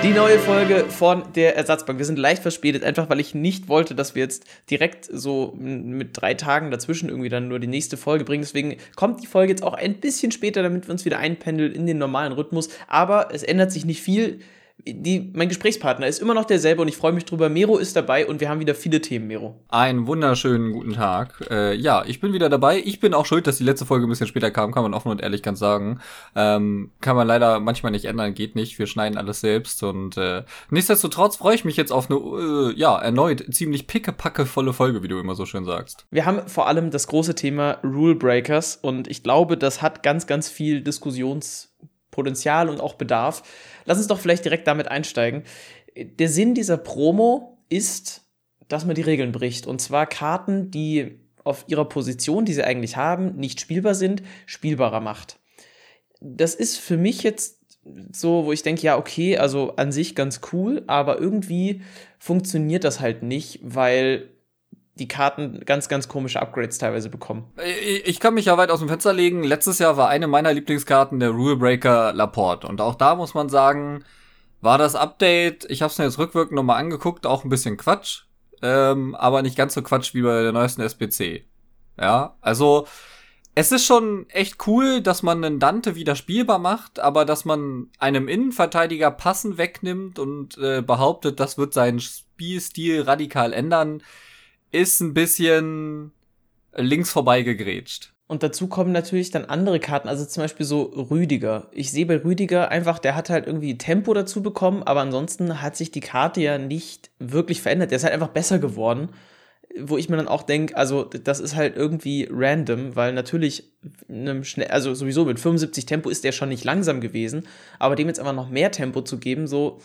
Die neue Folge von der Ersatzbank. Wir sind leicht verspätet, einfach weil ich nicht wollte, dass wir jetzt direkt so mit drei Tagen dazwischen irgendwie dann nur die nächste Folge bringen. Deswegen kommt die Folge jetzt auch ein bisschen später, damit wir uns wieder einpendeln in den normalen Rhythmus. Aber es ändert sich nicht viel die, mein Gesprächspartner ist immer noch derselbe und ich freue mich drüber. Mero ist dabei und wir haben wieder viele Themen, Mero. Einen wunderschönen guten Tag. Äh, ja, ich bin wieder dabei. Ich bin auch schuld, dass die letzte Folge ein bisschen später kam, kann man offen und ehrlich ganz sagen. Ähm, kann man leider manchmal nicht ändern, geht nicht. Wir schneiden alles selbst und äh, nichtsdestotrotz freue ich mich jetzt auf eine, äh, ja, erneut ziemlich pickepackevolle Folge, wie du immer so schön sagst. Wir haben vor allem das große Thema Rule Breakers und ich glaube, das hat ganz, ganz viel Diskussionspotenzial und auch Bedarf. Lass uns doch vielleicht direkt damit einsteigen. Der Sinn dieser Promo ist, dass man die Regeln bricht. Und zwar Karten, die auf ihrer Position, die sie eigentlich haben, nicht spielbar sind, spielbarer macht. Das ist für mich jetzt so, wo ich denke, ja, okay, also an sich ganz cool, aber irgendwie funktioniert das halt nicht, weil die Karten ganz, ganz komische Upgrades teilweise bekommen. Ich kann mich ja weit aus dem Fenster legen. Letztes Jahr war eine meiner Lieblingskarten der Rulebreaker Laporte. Und auch da muss man sagen, war das Update, ich habe es mir jetzt rückwirkend nochmal angeguckt, auch ein bisschen Quatsch. Ähm, aber nicht ganz so Quatsch wie bei der neuesten SPC. Ja, also es ist schon echt cool, dass man einen Dante wieder spielbar macht, aber dass man einem Innenverteidiger Passen wegnimmt und äh, behauptet, das wird seinen Spielstil radikal ändern ist ein bisschen links vorbei gegrätscht. Und dazu kommen natürlich dann andere Karten, also zum Beispiel so Rüdiger. Ich sehe bei Rüdiger einfach, der hat halt irgendwie Tempo dazu bekommen, aber ansonsten hat sich die Karte ja nicht wirklich verändert. Der ist halt einfach besser geworden. Wo ich mir dann auch denke, also das ist halt irgendwie random, weil natürlich einem schnell, also sowieso mit 75 Tempo ist der schon nicht langsam gewesen, aber dem jetzt einfach noch mehr Tempo zu geben, so,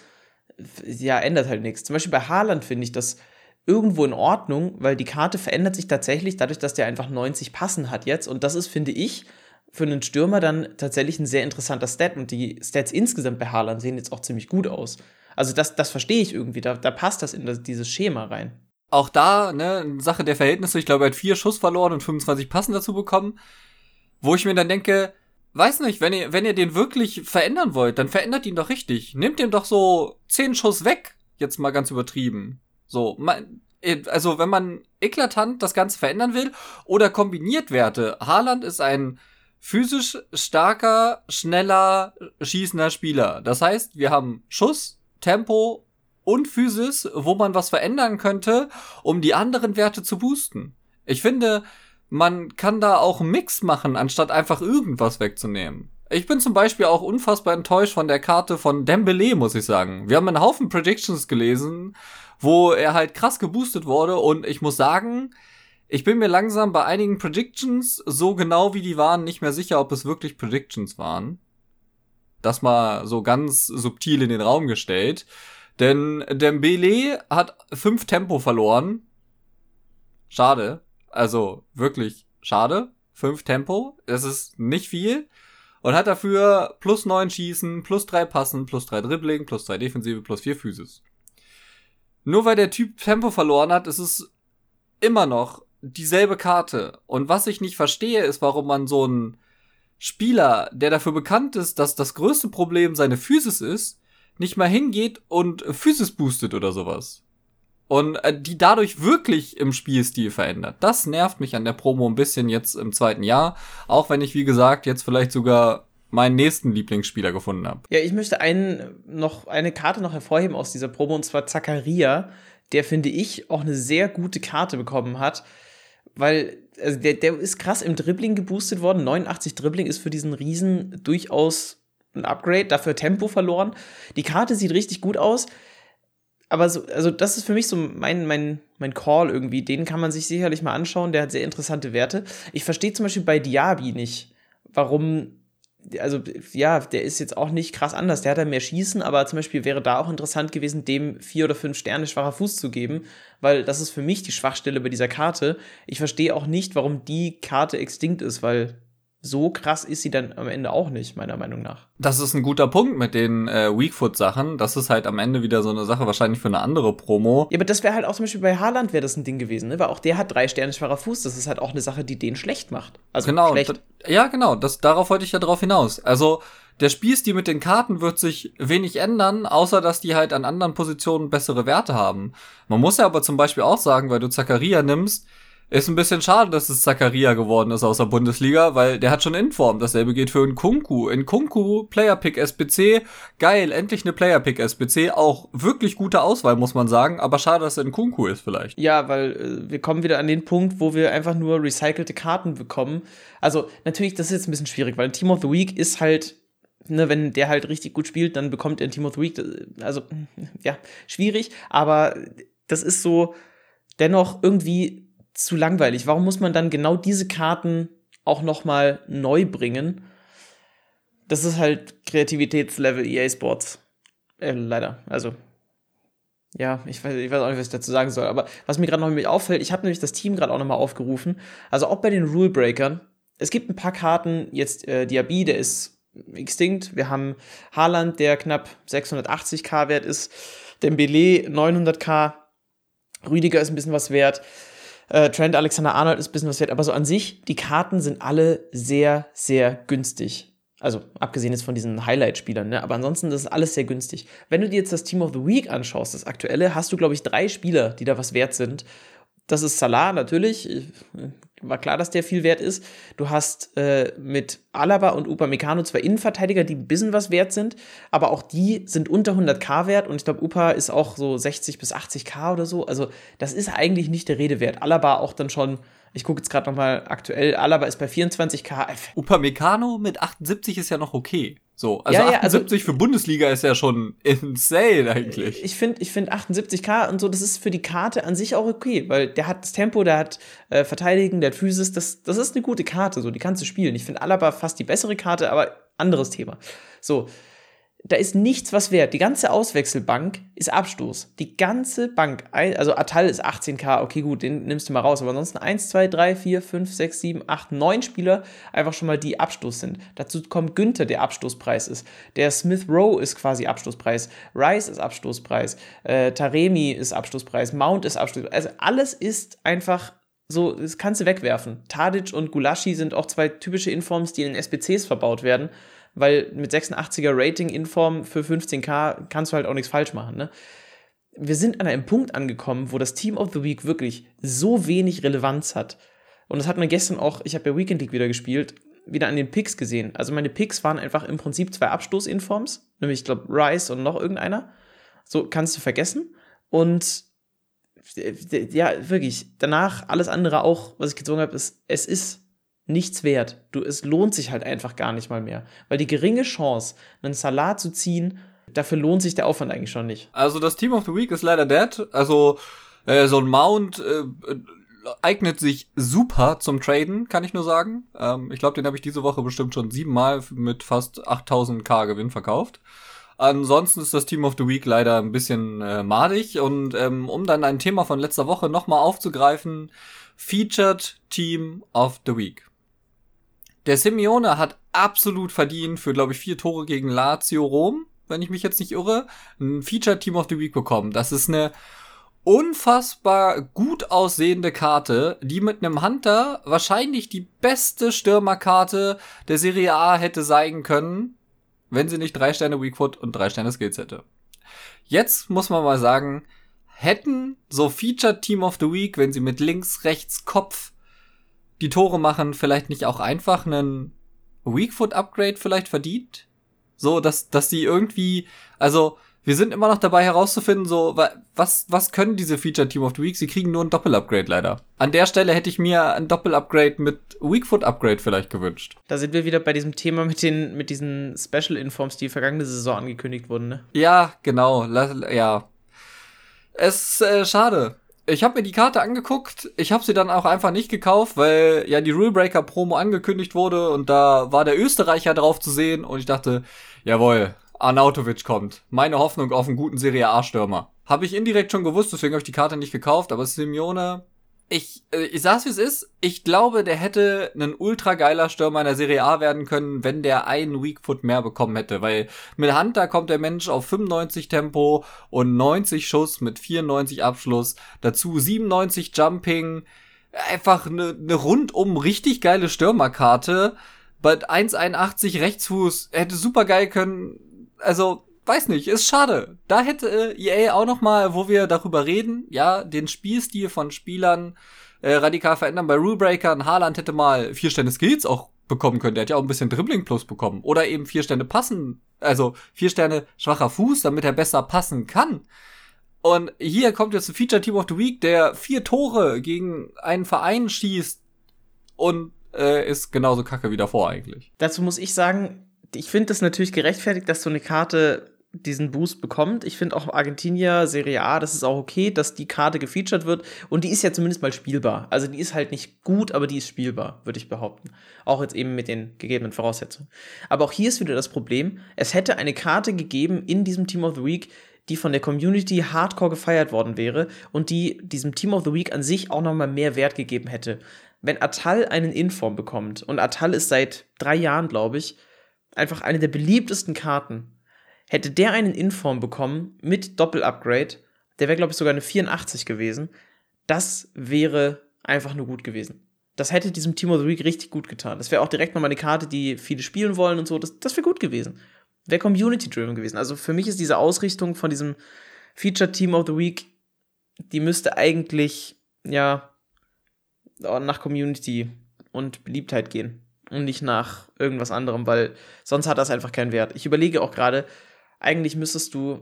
ja, ändert halt nichts. Zum Beispiel bei Haaland finde ich das irgendwo in Ordnung, weil die Karte verändert sich tatsächlich dadurch, dass der einfach 90 Passen hat jetzt. Und das ist, finde ich, für einen Stürmer dann tatsächlich ein sehr interessanter Stat. Und die Stats insgesamt bei Haaland sehen jetzt auch ziemlich gut aus. Also das, das verstehe ich irgendwie. Da, da passt das in das, dieses Schema rein. Auch da, ne, Sache der Verhältnisse. Ich glaube, er hat vier Schuss verloren und 25 Passen dazu bekommen. Wo ich mir dann denke, weiß nicht, wenn ihr, wenn ihr den wirklich verändern wollt, dann verändert ihn doch richtig. Nehmt ihm doch so zehn Schuss weg. Jetzt mal ganz übertrieben. So, man, äh, also wenn man eklatant das Ganze verändern will oder kombiniert Werte. Haaland ist ein physisch starker, schneller, schießender Spieler. Das heißt, wir haben Schuss, Tempo und Physis, wo man was verändern könnte, um die anderen Werte zu boosten. Ich finde, man kann da auch einen Mix machen, anstatt einfach irgendwas wegzunehmen. Ich bin zum Beispiel auch unfassbar enttäuscht von der Karte von Dembele, muss ich sagen. Wir haben einen Haufen Predictions gelesen, wo er halt krass geboostet wurde und ich muss sagen, ich bin mir langsam bei einigen Predictions, so genau wie die waren, nicht mehr sicher, ob es wirklich Predictions waren. Das mal so ganz subtil in den Raum gestellt. Denn Dembele hat fünf Tempo verloren. Schade. Also wirklich schade. Fünf Tempo. Das ist nicht viel. Und hat dafür plus neun Schießen, plus drei Passen, plus drei Dribbling, plus drei Defensive, plus vier Physis. Nur weil der Typ Tempo verloren hat, ist es immer noch dieselbe Karte. Und was ich nicht verstehe, ist, warum man so einen Spieler, der dafür bekannt ist, dass das größte Problem seine Physis ist, nicht mal hingeht und Physis boostet oder sowas. Und äh, die dadurch wirklich im Spielstil verändert. Das nervt mich an der Promo ein bisschen jetzt im zweiten Jahr. Auch wenn ich, wie gesagt, jetzt vielleicht sogar meinen nächsten Lieblingsspieler gefunden habe. Ja, ich möchte einen, noch eine Karte noch hervorheben aus dieser Probe und zwar Zakaria, der finde ich auch eine sehr gute Karte bekommen hat, weil also der, der ist krass im Dribbling geboostet worden. 89 Dribbling ist für diesen Riesen durchaus ein Upgrade, dafür Tempo verloren. Die Karte sieht richtig gut aus. Aber so, also das ist für mich so mein, mein, mein Call irgendwie. Den kann man sich sicherlich mal anschauen. Der hat sehr interessante Werte. Ich verstehe zum Beispiel bei Diaby nicht, warum also ja, der ist jetzt auch nicht krass anders. Der hat ja mehr Schießen, aber zum Beispiel wäre da auch interessant gewesen, dem vier oder fünf Sterne schwacher Fuß zu geben, weil das ist für mich die Schwachstelle bei dieser Karte. Ich verstehe auch nicht, warum die Karte extinkt ist, weil so krass ist sie dann am Ende auch nicht, meiner Meinung nach. Das ist ein guter Punkt mit den äh, Weakfoot-Sachen. Das ist halt am Ende wieder so eine Sache, wahrscheinlich für eine andere Promo. Ja, aber das wäre halt auch zum Beispiel bei Haaland wäre das ein Ding gewesen, ne? Weil auch der hat drei Sterne schwerer Fuß. Das ist halt auch eine Sache, die den schlecht macht. Also genau, schlecht. ja, genau. Das, darauf wollte ich ja drauf hinaus. Also, der Spielstil mit den Karten wird sich wenig ändern, außer dass die halt an anderen Positionen bessere Werte haben. Man muss ja aber zum Beispiel auch sagen, weil du Zakaria nimmst, ist ein bisschen schade, dass es Zakaria geworden ist aus der Bundesliga, weil der hat schon Inform. Dasselbe geht für Nkunku. Nkunku, Player Pick SBC. Geil, endlich eine Player Pick SBC. Auch wirklich gute Auswahl, muss man sagen. Aber schade, dass er Nkunku ist vielleicht. Ja, weil äh, wir kommen wieder an den Punkt, wo wir einfach nur recycelte Karten bekommen. Also natürlich, das ist jetzt ein bisschen schwierig, weil Team of the Week ist halt Ne, wenn der halt richtig gut spielt, dann bekommt er Team of the Week. Also, ja, schwierig, aber das ist so dennoch irgendwie zu langweilig. Warum muss man dann genau diese Karten auch noch mal neu bringen? Das ist halt Kreativitätslevel EA Sports. Äh, leider. Also, ja, ich weiß, ich weiß auch nicht, was ich dazu sagen soll. Aber was mir gerade noch auffällt, ich habe nämlich das Team gerade auch noch mal aufgerufen. Also auch bei den Rule Breakern. Es gibt ein paar Karten, jetzt äh, Diaby, der ist extinct. Wir haben Haaland, der knapp 680k wert ist. Dembele 900k. Rüdiger ist ein bisschen was wert. Äh, Trent Alexander Arnold ist ein bisschen was wert, aber so an sich, die Karten sind alle sehr, sehr günstig. Also abgesehen jetzt von diesen Highlight-Spielern, ne? aber ansonsten das ist alles sehr günstig. Wenn du dir jetzt das Team of the Week anschaust, das aktuelle, hast du, glaube ich, drei Spieler, die da was wert sind. Das ist Salah natürlich, war klar, dass der viel wert ist. Du hast äh, mit Alaba und Upamecano zwei Innenverteidiger, die ein bisschen was wert sind, aber auch die sind unter 100k wert und ich glaube, Upa ist auch so 60 bis 80k oder so. Also das ist eigentlich nicht der Rede wert. Alaba auch dann schon ich gucke jetzt gerade noch mal aktuell. Alaba ist bei 24k. Upamecano mit 78 ist ja noch okay. So, also ja, ja, 78 also, für Bundesliga ist ja schon insane eigentlich. Ich finde, ich finde 78k und so, das ist für die Karte an sich auch okay, weil der hat das Tempo, der hat äh, Verteidigen, der hat Physis, das, das ist eine gute Karte, so, die kannst du spielen. Ich finde Alaba fast die bessere Karte, aber anderes Thema. So, da ist nichts was wert. Die ganze Auswechselbank ist Abstoß. Die ganze Bank, also Atal ist 18k, okay, gut, den nimmst du mal raus. Aber ansonsten 1, 2, 3, 4, 5, 6, 7, 8, 9 Spieler einfach schon mal die Abstoß sind. Dazu kommt Günther, der Abstoßpreis ist. Der Smith Rowe ist quasi Abstoßpreis. Rice ist Abstoßpreis. Äh, Taremi ist Abstoßpreis. Mount ist Abstoßpreis. Also alles ist einfach so, das kannst du wegwerfen. Tadic und Gulaschi sind auch zwei typische Informs, die in SBCs verbaut werden weil mit 86er Rating in Form für 15k kannst du halt auch nichts falsch machen, ne? Wir sind an einem Punkt angekommen, wo das Team of the Week wirklich so wenig Relevanz hat. Und das hat man gestern auch, ich habe ja Weekend League wieder gespielt, wieder an den Picks gesehen. Also meine Picks waren einfach im Prinzip zwei Abstoßinforms, nämlich ich glaube Rice und noch irgendeiner. So kannst du vergessen. Und ja, wirklich, danach alles andere auch, was ich gezogen habe, ist, es ist nichts wert. Du, es lohnt sich halt einfach gar nicht mal mehr. Weil die geringe Chance, einen Salat zu ziehen, dafür lohnt sich der Aufwand eigentlich schon nicht. Also das Team of the Week ist leider dead. Also äh, so ein Mount äh, eignet sich super zum Traden, kann ich nur sagen. Ähm, ich glaube, den habe ich diese Woche bestimmt schon siebenmal mit fast 8000k Gewinn verkauft. Ansonsten ist das Team of the Week leider ein bisschen äh, madig. Und ähm, um dann ein Thema von letzter Woche nochmal aufzugreifen, Featured Team of the Week. Der Simeone hat absolut verdient für, glaube ich, vier Tore gegen Lazio Rom, wenn ich mich jetzt nicht irre, ein Feature Team of the Week bekommen. Das ist eine unfassbar gut aussehende Karte, die mit einem Hunter wahrscheinlich die beste Stürmerkarte der Serie A hätte sein können, wenn sie nicht drei Sterne Weakfoot und drei Sterne Skills hätte. Jetzt muss man mal sagen, hätten so Feature Team of the Week, wenn sie mit links, rechts, Kopf die Tore machen, vielleicht nicht auch einfach einen Weakfoot Upgrade vielleicht verdient? So, dass, dass die irgendwie, also, wir sind immer noch dabei herauszufinden, so, was, was können diese Feature Team of the Week? Sie kriegen nur ein Doppel-Upgrade leider. An der Stelle hätte ich mir ein Doppel-Upgrade mit Weakfoot-Upgrade vielleicht gewünscht. Da sind wir wieder bei diesem Thema mit den, mit diesen Special-Informs, die vergangene Saison angekündigt wurden, ne? Ja, genau, ja. Es ist äh, schade ich habe mir die Karte angeguckt. Ich habe sie dann auch einfach nicht gekauft, weil ja die Rulebreaker Promo angekündigt wurde und da war der Österreicher drauf zu sehen und ich dachte, jawohl, Arnautovic kommt. Meine Hoffnung auf einen guten Serie A Stürmer. Habe ich indirekt schon gewusst, deswegen habe ich die Karte nicht gekauft, aber Simeone ich, äh, ich sag's wie es ist. Ich glaube, der hätte ein ultra geiler Stürmer in der Serie A werden können, wenn der einen Weakfoot mehr bekommen hätte. Weil mit Hunter kommt der Mensch auf 95 Tempo und 90 Schuss mit 94 Abschluss. Dazu 97 Jumping. Einfach eine, eine rundum richtig geile Stürmerkarte But 1,81 Rechtsfuß hätte super geil können. Also, weiß nicht, ist schade. Da hätte äh, EA auch noch mal, wo wir darüber reden, ja, den Spielstil von Spielern äh, radikal verändern. Bei Rulebreaker, Haaland hätte mal vier Stände Skills auch bekommen können. Der hat ja auch ein bisschen Dribbling Plus bekommen. Oder eben vier Stände passen, also vier Sterne schwacher Fuß, damit er besser passen kann. Und hier kommt jetzt ein Feature Team of the Week, der vier Tore gegen einen Verein schießt und äh, ist genauso kacke wie davor eigentlich. Dazu muss ich sagen, ich finde das natürlich gerechtfertigt, dass so eine Karte diesen Boost bekommt. Ich finde auch Argentinier Serie A, das ist auch okay, dass die Karte gefeatured wird und die ist ja zumindest mal spielbar. Also die ist halt nicht gut, aber die ist spielbar, würde ich behaupten. Auch jetzt eben mit den gegebenen Voraussetzungen. Aber auch hier ist wieder das Problem, es hätte eine Karte gegeben in diesem Team of the Week, die von der Community hardcore gefeiert worden wäre und die diesem Team of the Week an sich auch nochmal mehr Wert gegeben hätte. Wenn Atal einen Inform bekommt, und Atal ist seit drei Jahren, glaube ich, einfach eine der beliebtesten Karten, hätte der einen Inform bekommen mit Doppel-Upgrade, der wäre, glaube ich, sogar eine 84 gewesen, das wäre einfach nur gut gewesen. Das hätte diesem Team of the Week richtig gut getan. Das wäre auch direkt nochmal eine Karte, die viele spielen wollen und so. Das, das wäre gut gewesen wäre Community-driven gewesen. Also für mich ist diese Ausrichtung von diesem Feature Team of the Week, die müsste eigentlich, ja, nach Community und Beliebtheit gehen und nicht nach irgendwas anderem, weil sonst hat das einfach keinen Wert. Ich überlege auch gerade, eigentlich müsstest du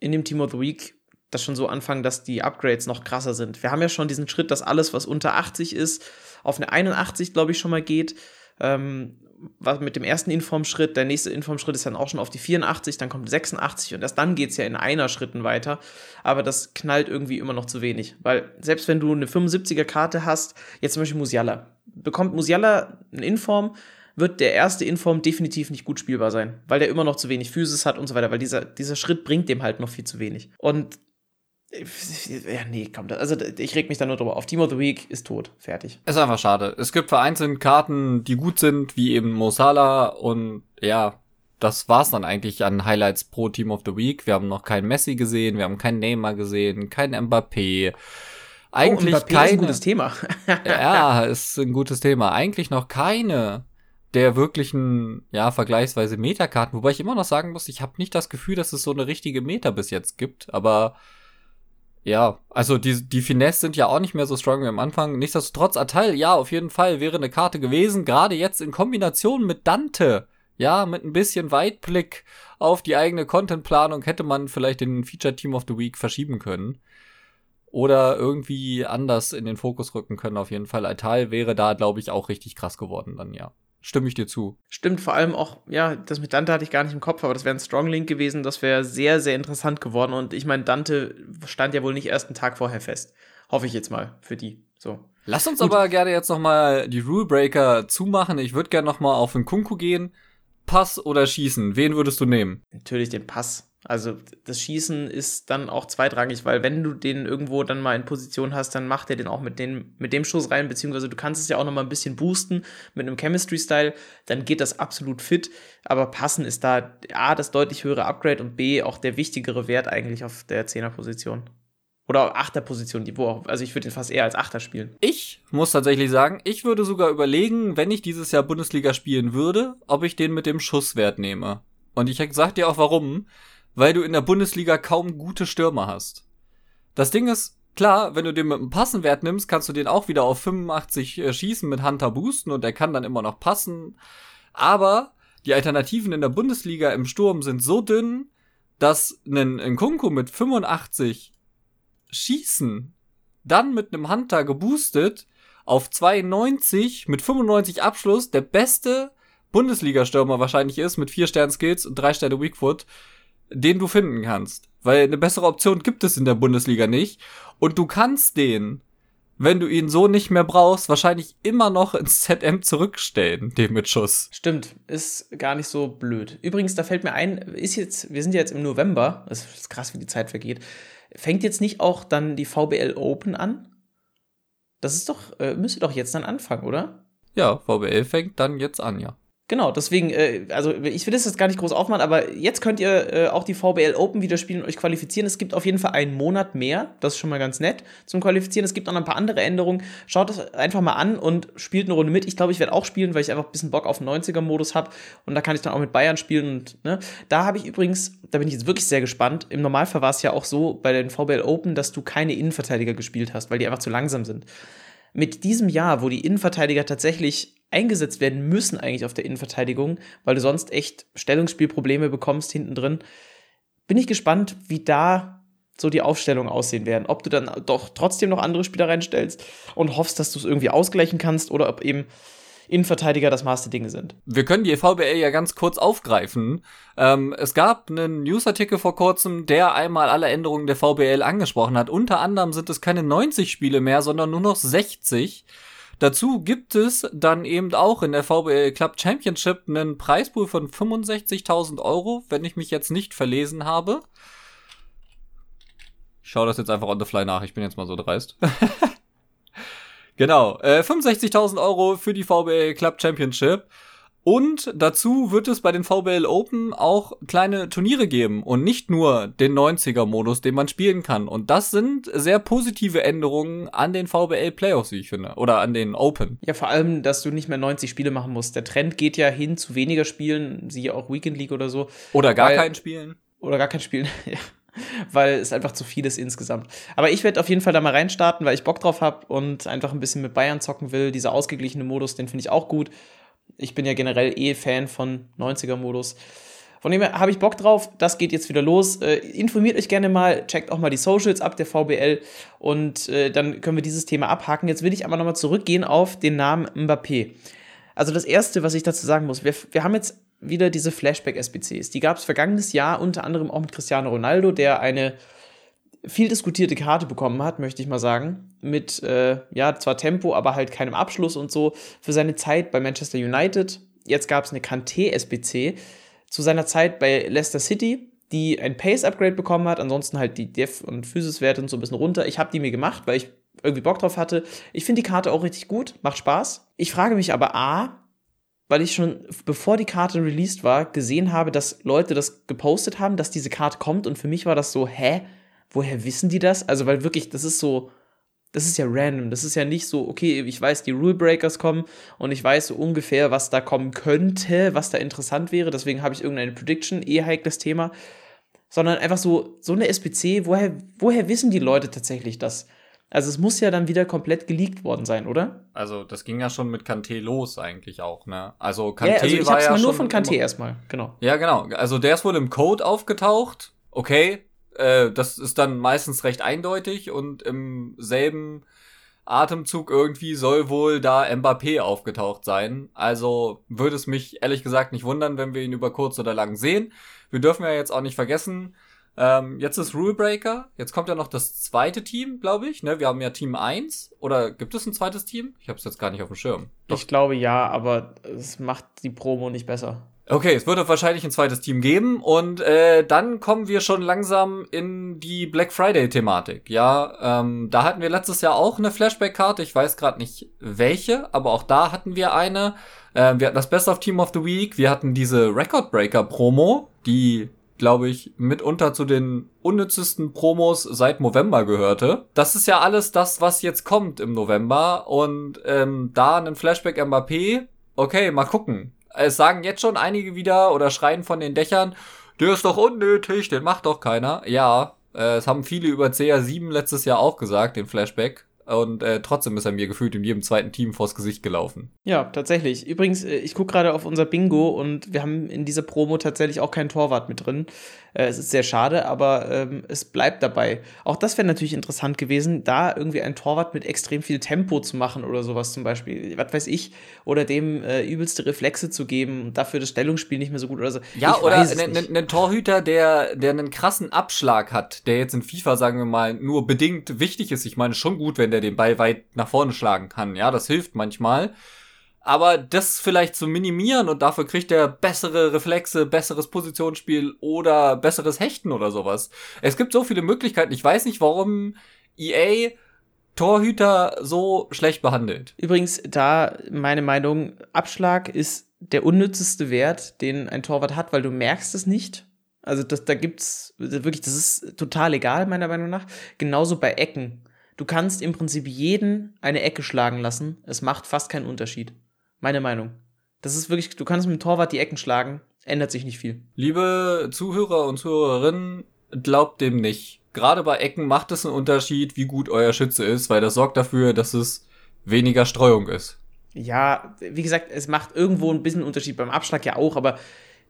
in dem Team of the Week das schon so anfangen, dass die Upgrades noch krasser sind. Wir haben ja schon diesen Schritt, dass alles, was unter 80 ist, auf eine 81, glaube ich, schon mal geht. Ähm, was mit dem ersten Informschritt, der nächste Informschritt ist dann auch schon auf die 84, dann kommt 86 und erst dann geht es ja in einer Schritten weiter. Aber das knallt irgendwie immer noch zu wenig. Weil selbst wenn du eine 75er Karte hast, jetzt zum Beispiel Musiala, bekommt Musiala ein Inform, wird der erste Inform definitiv nicht gut spielbar sein, weil der immer noch zu wenig Physis hat und so weiter, weil dieser, dieser Schritt bringt dem halt noch viel zu wenig. Und ja, nee, komm, also ich reg mich da nur drüber auf. Team of the Week ist tot. Fertig. Ist einfach schade. Es gibt vereinzelt Karten, die gut sind, wie eben Mosala und ja, das war's dann eigentlich an Highlights pro Team of the Week. Wir haben noch keinen Messi gesehen, wir haben keinen Neymar gesehen, keinen Mbappé. Eigentlich oh, Mbappé keine, ist ein gutes Thema. ja, ist ein gutes Thema. Eigentlich noch keine der wirklichen, ja, vergleichsweise Metakarten, wobei ich immer noch sagen muss, ich habe nicht das Gefühl, dass es so eine richtige Meta bis jetzt gibt, aber ja, also die, die Finesse sind ja auch nicht mehr so strong wie am Anfang. Nichtsdestotrotz, Atal, ja, auf jeden Fall wäre eine Karte gewesen, gerade jetzt in Kombination mit Dante. Ja, mit ein bisschen Weitblick auf die eigene Contentplanung hätte man vielleicht den Feature Team of the Week verschieben können. Oder irgendwie anders in den Fokus rücken können, auf jeden Fall. Atal wäre da, glaube ich, auch richtig krass geworden dann, ja stimme ich dir zu. Stimmt, vor allem auch, ja, das mit Dante hatte ich gar nicht im Kopf, aber das wäre ein Strong Link gewesen, das wäre sehr, sehr interessant geworden. Und ich meine, Dante stand ja wohl nicht erst einen Tag vorher fest. Hoffe ich jetzt mal für die. So. Lass uns Gut. aber gerne jetzt noch mal die Rule Breaker zumachen. Ich würde gerne noch mal auf den Kunku gehen. Pass oder Schießen? Wen würdest du nehmen? Natürlich den Pass. Also das Schießen ist dann auch zweitrangig, weil wenn du den irgendwo dann mal in Position hast, dann macht er den auch mit, den, mit dem Schuss rein, beziehungsweise du kannst es ja auch noch mal ein bisschen boosten mit einem Chemistry-Style, dann geht das absolut fit. Aber passen ist da A, das deutlich höhere Upgrade und B, auch der wichtigere Wert eigentlich auf der Zehner-Position. Oder Achterposition, die wo auch, also ich würde ihn fast eher als Achter spielen. Ich muss tatsächlich sagen, ich würde sogar überlegen, wenn ich dieses Jahr Bundesliga spielen würde, ob ich den mit dem Schusswert nehme. Und ich sag dir auch warum weil du in der Bundesliga kaum gute Stürmer hast. Das Ding ist, klar, wenn du den mit einem Passenwert nimmst, kannst du den auch wieder auf 85 äh, schießen mit Hunter boosten und der kann dann immer noch passen. Aber die Alternativen in der Bundesliga im Sturm sind so dünn, dass ein, Kunku mit 85 schießen, dann mit einem Hunter geboostet auf 92 mit 95 Abschluss der beste Bundesliga-Stürmer wahrscheinlich ist mit 4 Stern Skills und 3 Sterne Weakfoot den du finden kannst. Weil eine bessere Option gibt es in der Bundesliga nicht. Und du kannst den, wenn du ihn so nicht mehr brauchst, wahrscheinlich immer noch ins ZM zurückstellen, den mit Schuss. Stimmt, ist gar nicht so blöd. Übrigens, da fällt mir ein, ist jetzt, wir sind jetzt im November, das ist krass, wie die Zeit vergeht. Fängt jetzt nicht auch dann die VBL Open an? Das ist doch, äh, müsste doch jetzt dann anfangen, oder? Ja, VBL fängt dann jetzt an, ja. Genau, deswegen, äh, also ich will das jetzt gar nicht groß aufmachen, aber jetzt könnt ihr äh, auch die VBL Open wieder spielen und euch qualifizieren. Es gibt auf jeden Fall einen Monat mehr, das ist schon mal ganz nett zum Qualifizieren. Es gibt auch noch ein paar andere Änderungen. Schaut das einfach mal an und spielt eine Runde mit. Ich glaube, ich werde auch spielen, weil ich einfach ein bisschen Bock auf 90er-Modus habe und da kann ich dann auch mit Bayern spielen. Und ne, da habe ich übrigens, da bin ich jetzt wirklich sehr gespannt. Im Normalfall war es ja auch so bei den VBL Open, dass du keine Innenverteidiger gespielt hast, weil die einfach zu langsam sind. Mit diesem Jahr, wo die Innenverteidiger tatsächlich eingesetzt werden müssen eigentlich auf der Innenverteidigung, weil du sonst echt Stellungsspielprobleme bekommst hinten drin. Bin ich gespannt, wie da so die Aufstellungen aussehen werden. Ob du dann doch trotzdem noch andere Spieler reinstellst und hoffst, dass du es irgendwie ausgleichen kannst oder ob eben Innenverteidiger das Maß der Dinge sind. Wir können die VBL ja ganz kurz aufgreifen. Ähm, es gab einen Newsartikel vor kurzem, der einmal alle Änderungen der VBL angesprochen hat. Unter anderem sind es keine 90 Spiele mehr, sondern nur noch 60. Dazu gibt es dann eben auch in der VBL Club Championship einen Preispool von 65.000 Euro, wenn ich mich jetzt nicht verlesen habe. Ich schaue das jetzt einfach on the fly nach, ich bin jetzt mal so dreist. genau, äh, 65.000 Euro für die VBL Club Championship. Und dazu wird es bei den VBL Open auch kleine Turniere geben und nicht nur den 90er-Modus, den man spielen kann. Und das sind sehr positive Änderungen an den VBL Playoffs, wie ich finde. Oder an den Open. Ja, vor allem, dass du nicht mehr 90 Spiele machen musst. Der Trend geht ja hin zu weniger Spielen, siehe auch Weekend League oder so. Oder gar kein Spielen. Oder gar kein Spielen, ja weil es einfach zu viel ist insgesamt. Aber ich werde auf jeden Fall da mal reinstarten, weil ich Bock drauf habe und einfach ein bisschen mit Bayern zocken will. Dieser ausgeglichene Modus, den finde ich auch gut ich bin ja generell eh Fan von 90er-Modus. Von dem her habe ich Bock drauf. Das geht jetzt wieder los. Äh, informiert euch gerne mal, checkt auch mal die Socials ab der VBL und äh, dann können wir dieses Thema abhaken. Jetzt will ich aber nochmal zurückgehen auf den Namen Mbappé. Also das Erste, was ich dazu sagen muss, wir, wir haben jetzt wieder diese Flashback-SBCs. Die gab es vergangenes Jahr unter anderem auch mit Cristiano Ronaldo, der eine viel diskutierte Karte bekommen hat, möchte ich mal sagen. Mit, äh, ja, zwar Tempo, aber halt keinem Abschluss und so. Für seine Zeit bei Manchester United. Jetzt gab es eine Kanté-SBC. Zu seiner Zeit bei Leicester City, die ein Pace-Upgrade bekommen hat. Ansonsten halt die Def- und Physis-Werte und so ein bisschen runter. Ich habe die mir gemacht, weil ich irgendwie Bock drauf hatte. Ich finde die Karte auch richtig gut, macht Spaß. Ich frage mich aber A, weil ich schon, bevor die Karte released war, gesehen habe, dass Leute das gepostet haben, dass diese Karte kommt und für mich war das so, hä? Woher wissen die das? Also, weil wirklich, das ist so, das ist ja random. Das ist ja nicht so, okay, ich weiß, die Rule Breakers kommen und ich weiß so ungefähr, was da kommen könnte, was da interessant wäre. Deswegen habe ich irgendeine Prediction, eh heikles Thema. Sondern einfach so, so eine SPC, woher, woher wissen die Leute tatsächlich das? Also es muss ja dann wieder komplett geleakt worden sein, oder? Also das ging ja schon mit Kanté los eigentlich auch, ne? Also Kanté ja, also ich war hab's ja mal nur schon von Kanté erstmal, genau. Ja, genau. Also der ist wohl im Code aufgetaucht. Okay, äh, das ist dann meistens recht eindeutig und im selben Atemzug irgendwie soll wohl da Mbappé aufgetaucht sein. Also würde es mich ehrlich gesagt nicht wundern, wenn wir ihn über kurz oder lang sehen. Wir dürfen ja jetzt auch nicht vergessen, ähm, jetzt ist Rule Breaker. Jetzt kommt ja noch das zweite Team, glaube ich. Ne? Wir haben ja Team 1. Oder gibt es ein zweites Team? Ich habe es jetzt gar nicht auf dem Schirm. Doch. Ich glaube ja, aber es macht die Promo nicht besser. Okay, es wird wahrscheinlich ein zweites Team geben und äh, dann kommen wir schon langsam in die Black Friday-Thematik. Ja, ähm, da hatten wir letztes Jahr auch eine Flashback-Karte. Ich weiß gerade nicht welche, aber auch da hatten wir eine. Äh, wir hatten das Best of Team of the Week. Wir hatten diese Record Breaker-Promo, die glaube ich, mitunter zu den unnützesten Promos seit November gehörte. Das ist ja alles das, was jetzt kommt im November. Und ähm, da einen Flashback Mbappé, okay, mal gucken. Es sagen jetzt schon einige wieder oder schreien von den Dächern, der ist doch unnötig, den macht doch keiner. Ja, äh, es haben viele über CR7 letztes Jahr auch gesagt, den Flashback. Und äh, trotzdem ist er mir gefühlt in jedem zweiten Team vors Gesicht gelaufen. Ja, tatsächlich. Übrigens, äh, ich gucke gerade auf unser Bingo und wir haben in dieser Promo tatsächlich auch keinen Torwart mit drin. Äh, es ist sehr schade, aber ähm, es bleibt dabei. Auch das wäre natürlich interessant gewesen, da irgendwie einen Torwart mit extrem viel Tempo zu machen oder sowas zum Beispiel. Was weiß ich. Oder dem äh, übelste Reflexe zu geben und dafür das Stellungsspiel nicht mehr so gut oder so. Ja, ich oder einen Torhüter, der, der einen krassen Abschlag hat, der jetzt in FIFA, sagen wir mal, nur bedingt wichtig ist. Ich meine, schon gut, wenn der den Ball weit nach vorne schlagen kann. Ja, das hilft manchmal aber das vielleicht zu minimieren und dafür kriegt er bessere Reflexe, besseres Positionsspiel oder besseres Hechten oder sowas. Es gibt so viele Möglichkeiten. Ich weiß nicht, warum EA Torhüter so schlecht behandelt. Übrigens, da meine Meinung, Abschlag ist der unnützeste Wert, den ein Torwart hat, weil du merkst es nicht. Also das, da gibt's wirklich, das ist total egal, meiner Meinung nach. Genauso bei Ecken. Du kannst im Prinzip jeden eine Ecke schlagen lassen. Es macht fast keinen Unterschied. Meine Meinung. Das ist wirklich, du kannst mit dem Torwart die Ecken schlagen, ändert sich nicht viel. Liebe Zuhörer und Zuhörerinnen, glaubt dem nicht. Gerade bei Ecken macht es einen Unterschied, wie gut euer Schütze ist, weil das sorgt dafür, dass es weniger Streuung ist. Ja, wie gesagt, es macht irgendwo ein bisschen Unterschied beim Abschlag ja auch, aber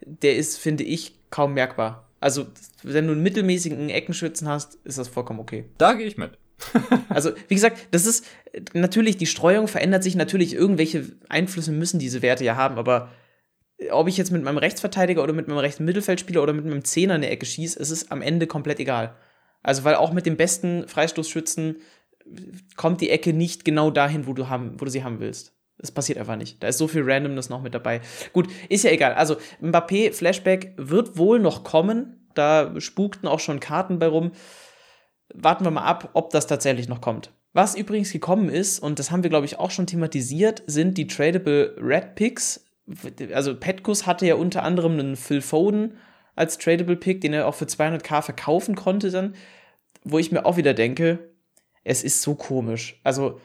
der ist, finde ich, kaum merkbar. Also, wenn du einen mittelmäßigen Eckenschützen hast, ist das vollkommen okay. Da gehe ich mit. also, wie gesagt, das ist natürlich, die Streuung verändert sich natürlich, irgendwelche Einflüsse müssen diese Werte ja haben, aber ob ich jetzt mit meinem Rechtsverteidiger oder mit meinem rechten Mittelfeldspieler oder mit meinem Zehner in der Ecke schieße, es ist am Ende komplett egal. Also, weil auch mit dem besten Freistoßschützen kommt die Ecke nicht genau dahin, wo du, haben, wo du sie haben willst. Das passiert einfach nicht. Da ist so viel Randomness noch mit dabei. Gut, ist ja egal. Also, Mbappé Flashback wird wohl noch kommen. Da spukten auch schon Karten bei rum. Warten wir mal ab, ob das tatsächlich noch kommt. Was übrigens gekommen ist, und das haben wir, glaube ich, auch schon thematisiert, sind die tradable Red Picks. Also, Petkus hatte ja unter anderem einen Phil Foden als tradable Pick, den er auch für 200k verkaufen konnte dann. Wo ich mir auch wieder denke, es ist so komisch. Also,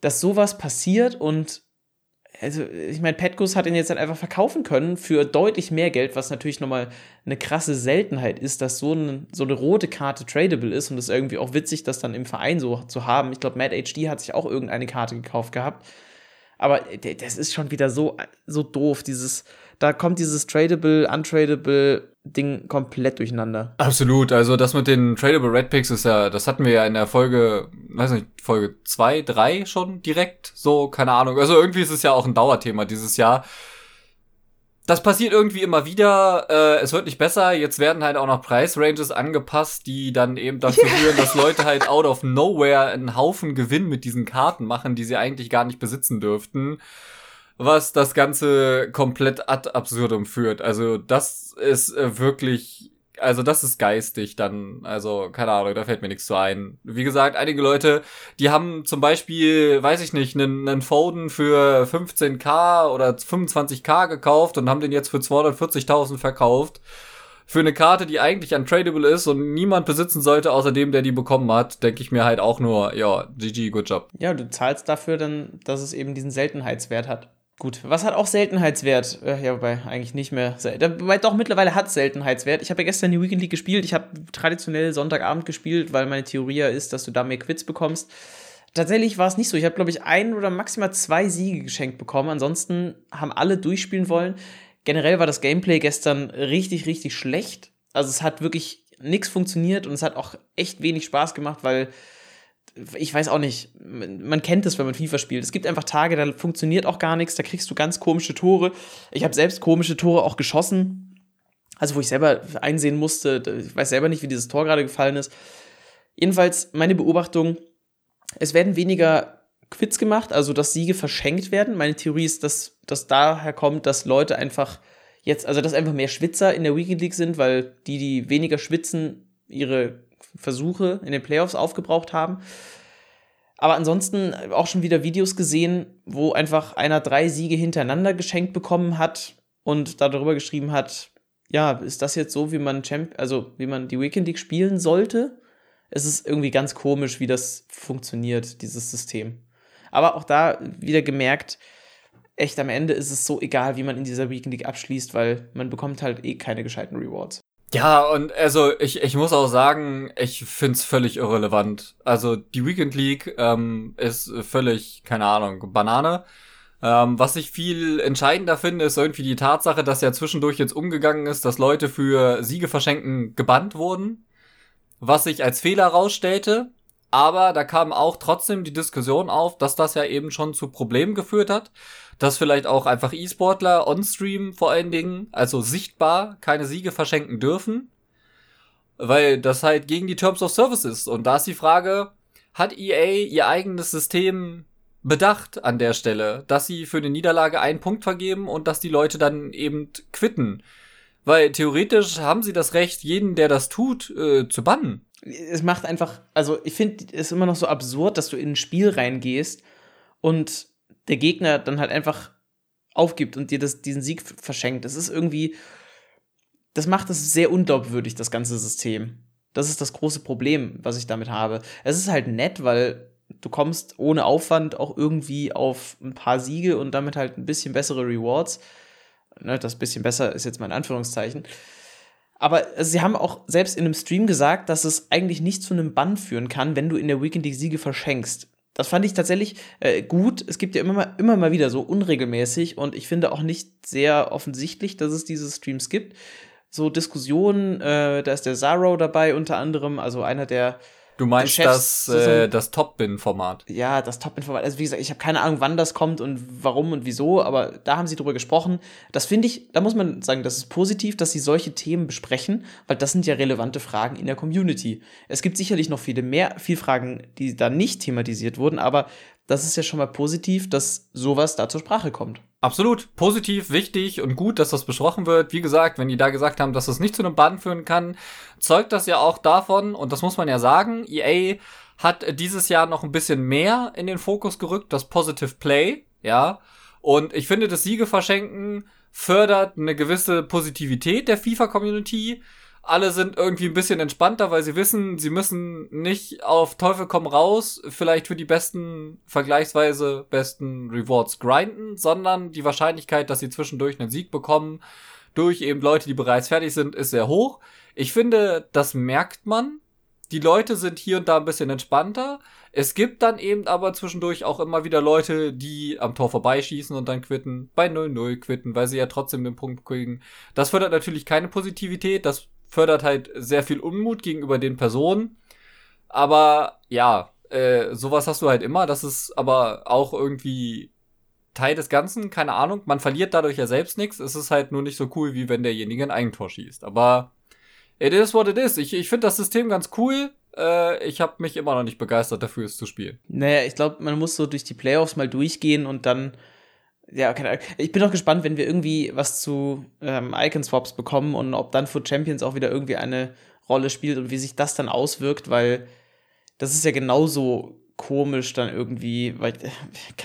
dass sowas passiert und also ich meine, Petkus hat ihn jetzt halt einfach verkaufen können für deutlich mehr Geld, was natürlich nochmal eine krasse Seltenheit ist, dass so, ein, so eine rote Karte tradable ist und das ist irgendwie auch witzig, das dann im Verein so zu haben. Ich glaube, Matt HD hat sich auch irgendeine Karte gekauft gehabt. Aber das ist schon wieder so, so doof, dieses, da kommt dieses tradable, untradable Ding komplett durcheinander. Absolut, also das mit den tradable Red Picks ist ja, das hatten wir ja in der Folge, weiß nicht, Folge zwei, drei schon direkt, so, keine Ahnung. Also irgendwie ist es ja auch ein Dauerthema dieses Jahr. Das passiert irgendwie immer wieder. Äh, es wird nicht besser. Jetzt werden halt auch noch Price Ranges angepasst, die dann eben dazu führen, dass Leute halt out of nowhere einen Haufen Gewinn mit diesen Karten machen, die sie eigentlich gar nicht besitzen dürften was das Ganze komplett ad absurdum führt. Also das ist äh, wirklich, also das ist geistig dann, also keine Ahnung, da fällt mir nichts zu ein. Wie gesagt, einige Leute, die haben zum Beispiel, weiß ich nicht, einen, einen Foden für 15k oder 25k gekauft und haben den jetzt für 240.000 verkauft für eine Karte, die eigentlich untradable ist und niemand besitzen sollte, außer dem, der die bekommen hat, denke ich mir halt auch nur, ja, GG, good job. Ja, du zahlst dafür dann, dass es eben diesen Seltenheitswert hat. Gut, was hat auch Seltenheitswert? Äh, ja, wobei eigentlich nicht mehr. Wobei doch mittlerweile hat Seltenheitswert. Ich habe ja gestern die Weekend League gespielt. Ich habe traditionell Sonntagabend gespielt, weil meine Theorie ja ist, dass du da mehr Quits bekommst. Tatsächlich war es nicht so. Ich habe, glaube ich, ein oder maximal zwei Siege geschenkt bekommen. Ansonsten haben alle durchspielen wollen. Generell war das Gameplay gestern richtig, richtig schlecht. Also es hat wirklich nichts funktioniert und es hat auch echt wenig Spaß gemacht, weil ich weiß auch nicht, man kennt es, wenn man FIFA spielt. Es gibt einfach Tage, da funktioniert auch gar nichts, da kriegst du ganz komische Tore. Ich habe selbst komische Tore auch geschossen. Also, wo ich selber einsehen musste, ich weiß selber nicht, wie dieses Tor gerade gefallen ist. Jedenfalls, meine Beobachtung, es werden weniger Quits gemacht, also dass Siege verschenkt werden. Meine Theorie ist, dass das daher kommt, dass Leute einfach jetzt, also dass einfach mehr Schwitzer in der Weekend League sind, weil die, die weniger schwitzen, ihre Versuche in den Playoffs aufgebraucht haben. Aber ansonsten auch schon wieder Videos gesehen, wo einfach einer drei Siege hintereinander geschenkt bekommen hat und darüber geschrieben hat, ja, ist das jetzt so, wie man Champ also wie man die Weekend League spielen sollte? Es ist irgendwie ganz komisch, wie das funktioniert, dieses System. Aber auch da wieder gemerkt, echt am Ende ist es so egal, wie man in dieser Weekend League abschließt, weil man bekommt halt eh keine gescheiten Rewards. Ja, und also ich, ich muss auch sagen, ich find's völlig irrelevant. Also die Weekend League ähm, ist völlig, keine Ahnung, Banane. Ähm, was ich viel entscheidender finde, ist irgendwie die Tatsache, dass ja zwischendurch jetzt umgegangen ist, dass Leute für Siege verschenken gebannt wurden. Was sich als Fehler rausstellte. Aber da kam auch trotzdem die Diskussion auf, dass das ja eben schon zu Problemen geführt hat. Dass vielleicht auch einfach E-Sportler on-Stream vor allen Dingen, also sichtbar, keine Siege verschenken dürfen. Weil das halt gegen die Terms of Service ist. Und da ist die Frage, hat EA ihr eigenes System bedacht an der Stelle, dass sie für eine Niederlage einen Punkt vergeben und dass die Leute dann eben quitten? Weil theoretisch haben sie das Recht, jeden, der das tut, äh, zu bannen es macht einfach, also ich finde es immer noch so absurd, dass du in ein Spiel reingehst und der Gegner dann halt einfach aufgibt und dir das, diesen Sieg verschenkt. Das ist irgendwie, das macht es sehr unglaubwürdig, das ganze System. Das ist das große Problem, was ich damit habe. Es ist halt nett, weil du kommst ohne Aufwand auch irgendwie auf ein paar Siege und damit halt ein bisschen bessere Rewards. Ne, das bisschen besser ist jetzt mein Anführungszeichen. Aber sie haben auch selbst in einem Stream gesagt, dass es eigentlich nicht zu einem Bann führen kann, wenn du in der Weekend League Siege verschenkst. Das fand ich tatsächlich äh, gut. Es gibt ja immer mal, immer mal wieder so unregelmäßig und ich finde auch nicht sehr offensichtlich, dass es diese Streams gibt. So Diskussionen, äh, da ist der Zaro dabei unter anderem, also einer der Du meinst Chefs, das, äh, das Top-Bin-Format? Ja, das Top-Bin-Format. Also wie gesagt, ich habe keine Ahnung, wann das kommt und warum und wieso, aber da haben sie drüber gesprochen. Das finde ich, da muss man sagen, das ist positiv, dass sie solche Themen besprechen, weil das sind ja relevante Fragen in der Community. Es gibt sicherlich noch viele mehr, viel Fragen, die da nicht thematisiert wurden, aber das ist ja schon mal positiv, dass sowas da zur Sprache kommt. Absolut. Positiv, wichtig und gut, dass das besprochen wird. Wie gesagt, wenn die da gesagt haben, dass das nicht zu einem Bann führen kann, zeugt das ja auch davon, und das muss man ja sagen, EA hat dieses Jahr noch ein bisschen mehr in den Fokus gerückt, das Positive Play, ja. Und ich finde, das Siege verschenken fördert eine gewisse Positivität der FIFA-Community alle sind irgendwie ein bisschen entspannter, weil sie wissen, sie müssen nicht auf Teufel komm raus, vielleicht für die besten, vergleichsweise besten Rewards grinden, sondern die Wahrscheinlichkeit, dass sie zwischendurch einen Sieg bekommen, durch eben Leute, die bereits fertig sind, ist sehr hoch. Ich finde, das merkt man. Die Leute sind hier und da ein bisschen entspannter. Es gibt dann eben aber zwischendurch auch immer wieder Leute, die am Tor vorbeischießen und dann quitten, bei 0-0 quitten, weil sie ja trotzdem den Punkt kriegen. Das fördert natürlich keine Positivität, das fördert halt sehr viel Unmut gegenüber den Personen. Aber ja, äh, sowas hast du halt immer. Das ist aber auch irgendwie Teil des Ganzen. Keine Ahnung. Man verliert dadurch ja selbst nichts. Es ist halt nur nicht so cool, wie wenn derjenige ein Eigentor schießt. Aber it is what it is. Ich, ich finde das System ganz cool. Äh, ich habe mich immer noch nicht begeistert dafür, es zu spielen. Naja, ich glaube, man muss so durch die Playoffs mal durchgehen und dann ja, keine Ahnung. Ich bin auch gespannt, wenn wir irgendwie was zu ähm, Icon-Swaps bekommen und ob dann Foot Champions auch wieder irgendwie eine Rolle spielt und wie sich das dann auswirkt, weil das ist ja genauso komisch dann irgendwie, weil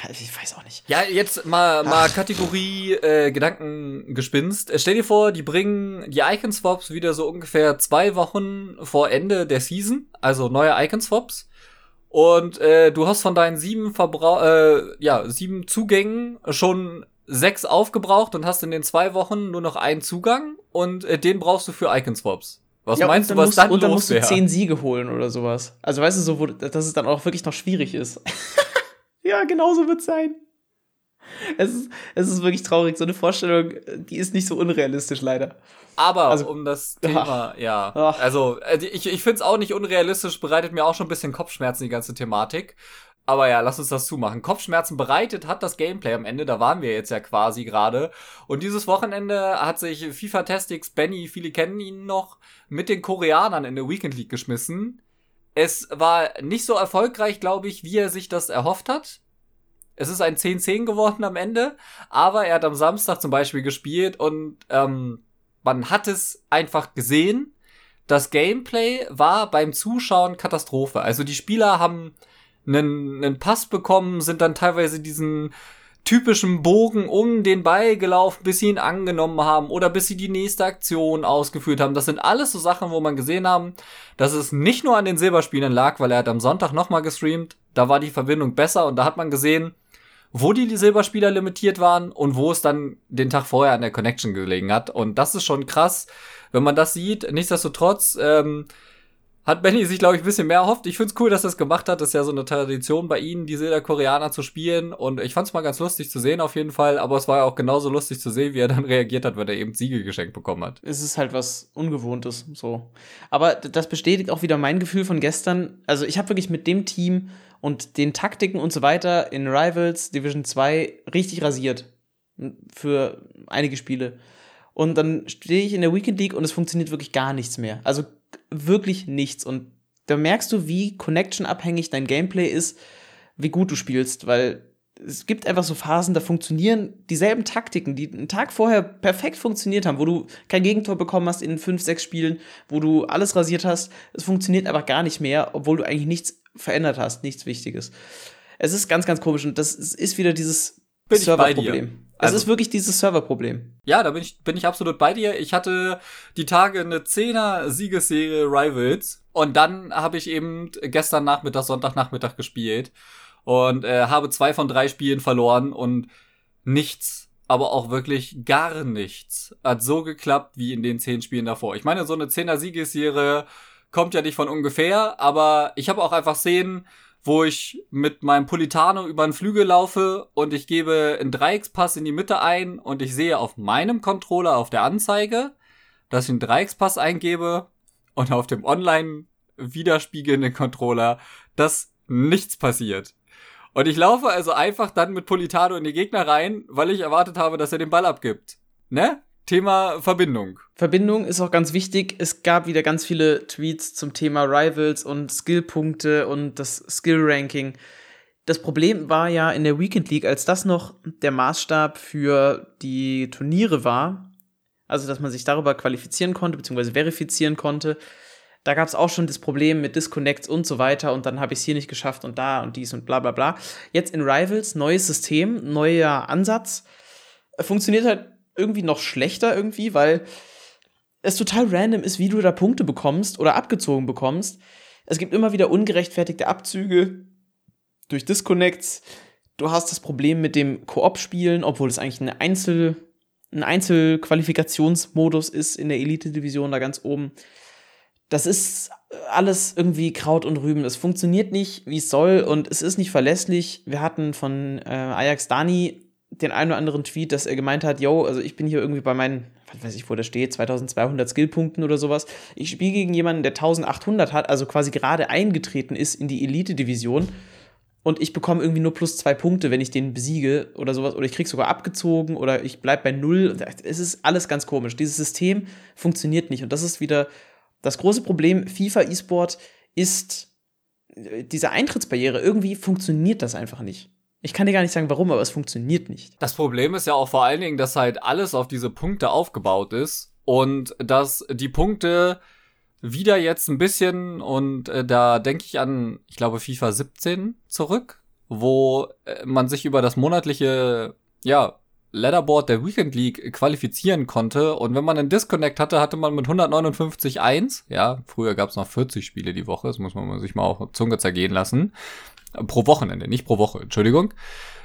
ich weiß auch nicht. Ja, jetzt mal, mal Kategorie äh, Gedankengespinst. Äh, stell dir vor, die bringen die Icon-Swaps wieder so ungefähr zwei Wochen vor Ende der Season, also neue Icon-Swaps. Und äh, du hast von deinen sieben Verbrau äh, ja, sieben Zugängen schon sechs aufgebraucht und hast in den zwei Wochen nur noch einen Zugang und äh, den brauchst du für Icon Swaps. Was ja, meinst du, was musst, dann Und dann musst du zehn Siege holen oder sowas. Also weißt du so, wo, dass es dann auch wirklich noch schwierig ist. ja, genau so wird's sein. Es ist, es ist wirklich traurig. So eine Vorstellung, die ist nicht so unrealistisch, leider. Aber also, um das Thema, ach, ja. Ach. Also, äh, ich, ich finde es auch nicht unrealistisch, bereitet mir auch schon ein bisschen Kopfschmerzen, die ganze Thematik. Aber ja, lass uns das zumachen. Kopfschmerzen bereitet hat das Gameplay am Ende, da waren wir jetzt ja quasi gerade. Und dieses Wochenende hat sich FIFA Testix Benny, viele kennen ihn noch, mit den Koreanern in der Weekend League geschmissen. Es war nicht so erfolgreich, glaube ich, wie er sich das erhofft hat. Es ist ein 10-10 geworden am Ende, aber er hat am Samstag zum Beispiel gespielt und ähm, man hat es einfach gesehen. Das Gameplay war beim Zuschauen Katastrophe. Also die Spieler haben einen, einen Pass bekommen, sind dann teilweise diesen typischen Bogen um den Ball gelaufen, bis sie ihn angenommen haben oder bis sie die nächste Aktion ausgeführt haben. Das sind alles so Sachen, wo man gesehen haben, dass es nicht nur an den Silberspielern lag, weil er hat am Sonntag nochmal gestreamt, da war die Verbindung besser und da hat man gesehen, wo die Silberspieler limitiert waren und wo es dann den Tag vorher an der Connection gelegen hat. Und das ist schon krass, wenn man das sieht. Nichtsdestotrotz ähm, hat Benny sich, glaube ich, ein bisschen mehr erhofft. Ich find's cool, dass er es gemacht hat. Das ist ja so eine Tradition bei ihnen, die Silberkoreaner zu spielen. Und ich fand's mal ganz lustig zu sehen auf jeden Fall. Aber es war ja auch genauso lustig zu sehen, wie er dann reagiert hat, wenn er eben Siegel geschenkt bekommen hat. Es ist halt was Ungewohntes, so. Aber das bestätigt auch wieder mein Gefühl von gestern. Also ich habe wirklich mit dem Team und den Taktiken und so weiter in Rivals Division 2 richtig rasiert für einige Spiele. Und dann stehe ich in der Weekend League und es funktioniert wirklich gar nichts mehr. Also wirklich nichts. Und da merkst du, wie connection-abhängig dein Gameplay ist, wie gut du spielst, weil es gibt einfach so Phasen, da funktionieren dieselben Taktiken, die einen Tag vorher perfekt funktioniert haben, wo du kein Gegentor bekommen hast in fünf, sechs Spielen, wo du alles rasiert hast. Es funktioniert einfach gar nicht mehr, obwohl du eigentlich nichts verändert hast, nichts Wichtiges. Es ist ganz, ganz komisch und das ist wieder dieses Serverproblem. Also, es ist wirklich dieses Serverproblem. Ja, da bin ich, bin ich absolut bei dir. Ich hatte die Tage eine 10er Siegesserie Rivals und dann habe ich eben gestern Nachmittag, Sonntagnachmittag gespielt und äh, habe zwei von drei Spielen verloren und nichts, aber auch wirklich gar nichts hat so geklappt wie in den zehn Spielen davor. Ich meine, so eine 10er Siegesserie kommt ja nicht von ungefähr, aber ich habe auch einfach Szenen, wo ich mit meinem Politano über einen Flügel laufe und ich gebe einen Dreieckspass in die Mitte ein und ich sehe auf meinem Controller auf der Anzeige, dass ich einen Dreieckspass eingebe und auf dem online widerspiegelnden Controller, dass nichts passiert. Und ich laufe also einfach dann mit Politano in die Gegner rein, weil ich erwartet habe, dass er den Ball abgibt. Ne? Thema Verbindung. Verbindung ist auch ganz wichtig. Es gab wieder ganz viele Tweets zum Thema Rivals und Skillpunkte und das Skill-Ranking. Das Problem war ja in der Weekend League, als das noch der Maßstab für die Turniere war, also dass man sich darüber qualifizieren konnte, beziehungsweise verifizieren konnte, da gab es auch schon das Problem mit Disconnects und so weiter und dann habe ich es hier nicht geschafft und da und dies und bla bla bla. Jetzt in Rivals, neues System, neuer Ansatz. Funktioniert halt irgendwie noch schlechter irgendwie, weil es total random ist, wie du da Punkte bekommst oder abgezogen bekommst. Es gibt immer wieder ungerechtfertigte Abzüge durch Disconnects. Du hast das Problem mit dem Koop-Spielen, obwohl es eigentlich eine Einzel, ein Einzelqualifikationsmodus ist in der Elite-Division da ganz oben. Das ist alles irgendwie Kraut und Rüben. Es funktioniert nicht, wie es soll und es ist nicht verlässlich. Wir hatten von äh, Ajax Dani den einen oder anderen Tweet, dass er gemeint hat, yo, also ich bin hier irgendwie bei meinen, was weiß ich, wo der steht, 2200 Skillpunkten oder sowas. Ich spiele gegen jemanden, der 1800 hat, also quasi gerade eingetreten ist in die Elite-Division und ich bekomme irgendwie nur plus zwei Punkte, wenn ich den besiege oder sowas, oder ich krieg sogar abgezogen oder ich bleib bei null. Es ist alles ganz komisch. Dieses System funktioniert nicht und das ist wieder das große Problem. FIFA E-Sport ist äh, diese Eintrittsbarriere. Irgendwie funktioniert das einfach nicht. Ich kann dir gar nicht sagen, warum, aber es funktioniert nicht. Das Problem ist ja auch vor allen Dingen, dass halt alles auf diese Punkte aufgebaut ist und dass die Punkte wieder jetzt ein bisschen und äh, da denke ich an, ich glaube FIFA 17 zurück, wo äh, man sich über das monatliche ja Leaderboard der Weekend League qualifizieren konnte. Und wenn man einen Disconnect hatte, hatte man mit 159.1, ja, früher gab es noch 40 Spiele die Woche, das muss man sich mal auf Zunge zergehen lassen, Pro Wochenende, nicht pro Woche, Entschuldigung.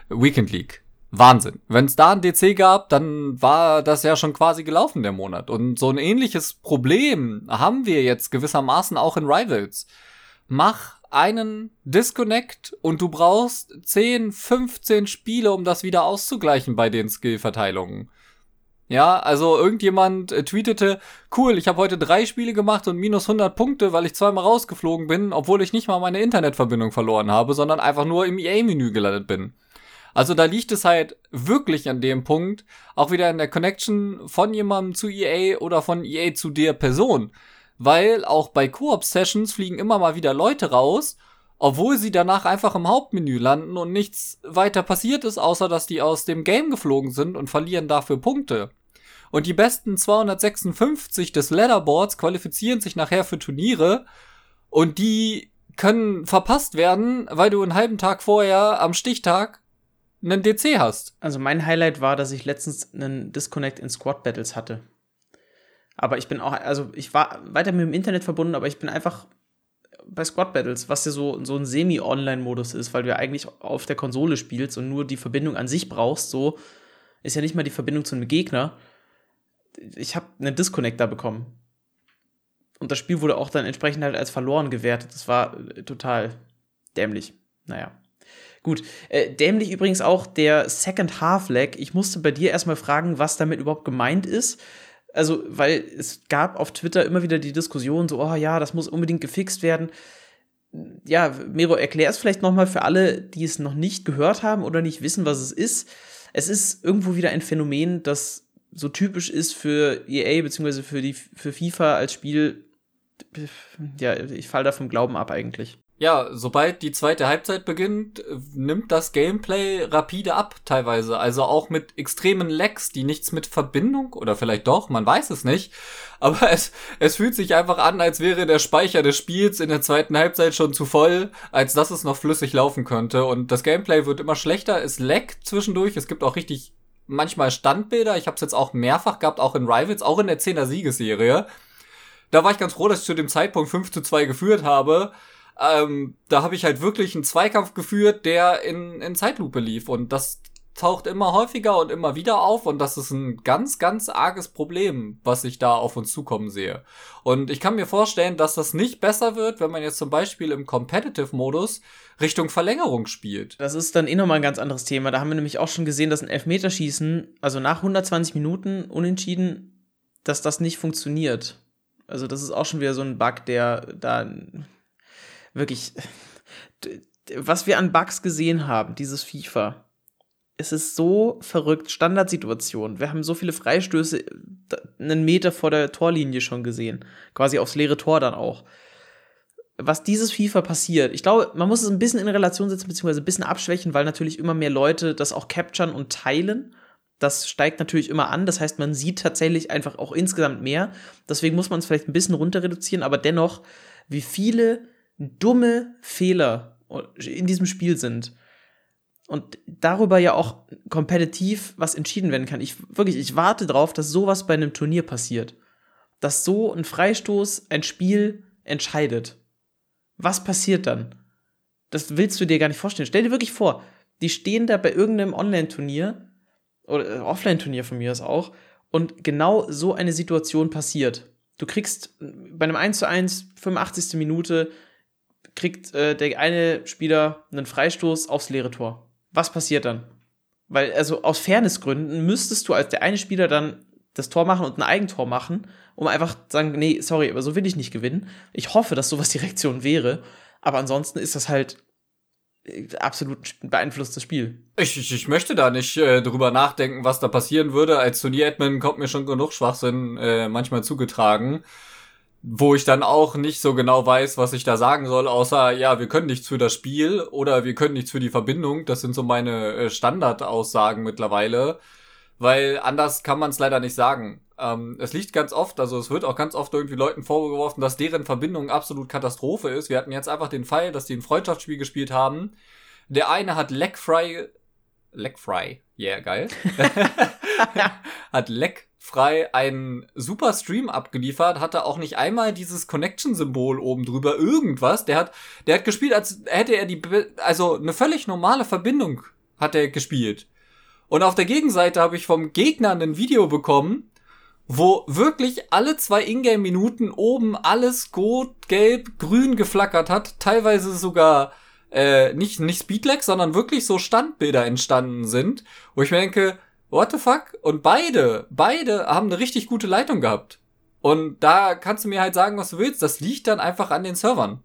Weekend League. Wahnsinn. Wenn es da ein DC gab, dann war das ja schon quasi gelaufen, der Monat. Und so ein ähnliches Problem haben wir jetzt gewissermaßen auch in Rivals. Mach einen Disconnect und du brauchst 10, 15 Spiele, um das wieder auszugleichen bei den Skillverteilungen. Ja, also irgendjemand äh, tweetete, cool, ich habe heute drei Spiele gemacht und minus 100 Punkte, weil ich zweimal rausgeflogen bin, obwohl ich nicht mal meine Internetverbindung verloren habe, sondern einfach nur im EA-Menü gelandet bin. Also da liegt es halt wirklich an dem Punkt, auch wieder in der Connection von jemandem zu EA oder von EA zu der Person. Weil auch bei Koop-Sessions fliegen immer mal wieder Leute raus, obwohl sie danach einfach im Hauptmenü landen und nichts weiter passiert ist, außer dass die aus dem Game geflogen sind und verlieren dafür Punkte. Und die besten 256 des Leaderboards qualifizieren sich nachher für Turniere und die können verpasst werden, weil du einen halben Tag vorher am Stichtag einen DC hast. Also mein Highlight war, dass ich letztens einen Disconnect in Squad Battles hatte. Aber ich bin auch, also ich war weiter mit dem Internet verbunden, aber ich bin einfach bei Squad Battles, was ja so, so ein Semi-Online-Modus ist, weil du ja eigentlich auf der Konsole spielst und nur die Verbindung an sich brauchst, so ist ja nicht mal die Verbindung zu einem Gegner ich habe einen Disconnect da bekommen. Und das Spiel wurde auch dann entsprechend halt als verloren gewertet. Das war äh, total dämlich. Naja. Gut. Äh, dämlich übrigens auch der Second Half Lag. Ich musste bei dir erstmal fragen, was damit überhaupt gemeint ist. Also, weil es gab auf Twitter immer wieder die Diskussion, so, oh ja, das muss unbedingt gefixt werden. Ja, Miro, erklär es vielleicht nochmal für alle, die es noch nicht gehört haben oder nicht wissen, was es ist. Es ist irgendwo wieder ein Phänomen, das so typisch ist für EA beziehungsweise für die für FIFA als Spiel, ja, ich fall da vom Glauben ab eigentlich. Ja, sobald die zweite Halbzeit beginnt, nimmt das Gameplay rapide ab teilweise. Also auch mit extremen Lags, die nichts mit Verbindung oder vielleicht doch, man weiß es nicht. Aber es, es fühlt sich einfach an, als wäre der Speicher des Spiels in der zweiten Halbzeit schon zu voll, als dass es noch flüssig laufen könnte. Und das Gameplay wird immer schlechter, es laggt zwischendurch. Es gibt auch richtig manchmal Standbilder. Ich habe es jetzt auch mehrfach gehabt, auch in Rivals, auch in der 10er Siegesserie. Da war ich ganz froh, dass ich zu dem Zeitpunkt 5 zu 2 geführt habe. Ähm, da habe ich halt wirklich einen Zweikampf geführt, der in, in Zeitlupe lief. Und das taucht immer häufiger und immer wieder auf und das ist ein ganz, ganz arges Problem, was ich da auf uns zukommen sehe. Und ich kann mir vorstellen, dass das nicht besser wird, wenn man jetzt zum Beispiel im Competitive-Modus Richtung Verlängerung spielt. Das ist dann eh nochmal ein ganz anderes Thema. Da haben wir nämlich auch schon gesehen, dass ein Elfmeterschießen, also nach 120 Minuten unentschieden, dass das nicht funktioniert. Also das ist auch schon wieder so ein Bug, der da wirklich, was wir an Bugs gesehen haben, dieses FIFA, es ist so verrückt. Standardsituation. Wir haben so viele Freistöße einen Meter vor der Torlinie schon gesehen. Quasi aufs leere Tor dann auch. Was dieses FIFA passiert, ich glaube, man muss es ein bisschen in Relation setzen, beziehungsweise ein bisschen abschwächen, weil natürlich immer mehr Leute das auch capturen und teilen. Das steigt natürlich immer an. Das heißt, man sieht tatsächlich einfach auch insgesamt mehr. Deswegen muss man es vielleicht ein bisschen runter reduzieren, aber dennoch, wie viele dumme Fehler in diesem Spiel sind und darüber ja auch kompetitiv was entschieden werden kann. Ich wirklich, ich warte darauf, dass sowas bei einem Turnier passiert. Dass so ein Freistoß ein Spiel entscheidet. Was passiert dann? Das willst du dir gar nicht vorstellen. Stell dir wirklich vor, die stehen da bei irgendeinem Online-Turnier oder äh, Offline-Turnier von mir aus auch und genau so eine Situation passiert. Du kriegst bei einem 1 zu 1, 85. Minute, kriegt äh, der eine Spieler einen Freistoß aufs leere Tor was passiert dann? Weil, also aus Fairnessgründen müsstest du als der eine Spieler dann das Tor machen und ein Eigentor machen, um einfach zu sagen, nee, sorry, aber so will ich nicht gewinnen. Ich hoffe, dass sowas die Reaktion wäre, aber ansonsten ist das halt äh, absolut beeinflusstes Spiel. Ich, ich, ich möchte da nicht äh, drüber nachdenken, was da passieren würde. Als Turnier-Admin kommt mir schon genug Schwachsinn äh, manchmal zugetragen wo ich dann auch nicht so genau weiß, was ich da sagen soll, außer ja, wir können nichts für das Spiel oder wir können nichts für die Verbindung. Das sind so meine äh, Standardaussagen mittlerweile, weil anders kann man es leider nicht sagen. Ähm, es liegt ganz oft, also es wird auch ganz oft irgendwie Leuten vorgeworfen, dass deren Verbindung absolut Katastrophe ist. Wir hatten jetzt einfach den Fall, dass die ein Freundschaftsspiel gespielt haben. Der eine hat Legfry, Legfry, yeah, geil, hat Leg frei einen super Stream abgeliefert, hatte auch nicht einmal dieses Connection-Symbol oben drüber, irgendwas. Der hat, der hat gespielt, als hätte er die, also eine völlig normale Verbindung hat er gespielt. Und auf der Gegenseite habe ich vom Gegner ein Video bekommen, wo wirklich alle zwei Ingame-Minuten oben alles rot, gelb, grün geflackert hat, teilweise sogar äh, nicht, nicht Speedlag, sondern wirklich so Standbilder entstanden sind, wo ich mir denke, what the fuck? Und beide, beide haben eine richtig gute Leitung gehabt. Und da kannst du mir halt sagen, was du willst. Das liegt dann einfach an den Servern.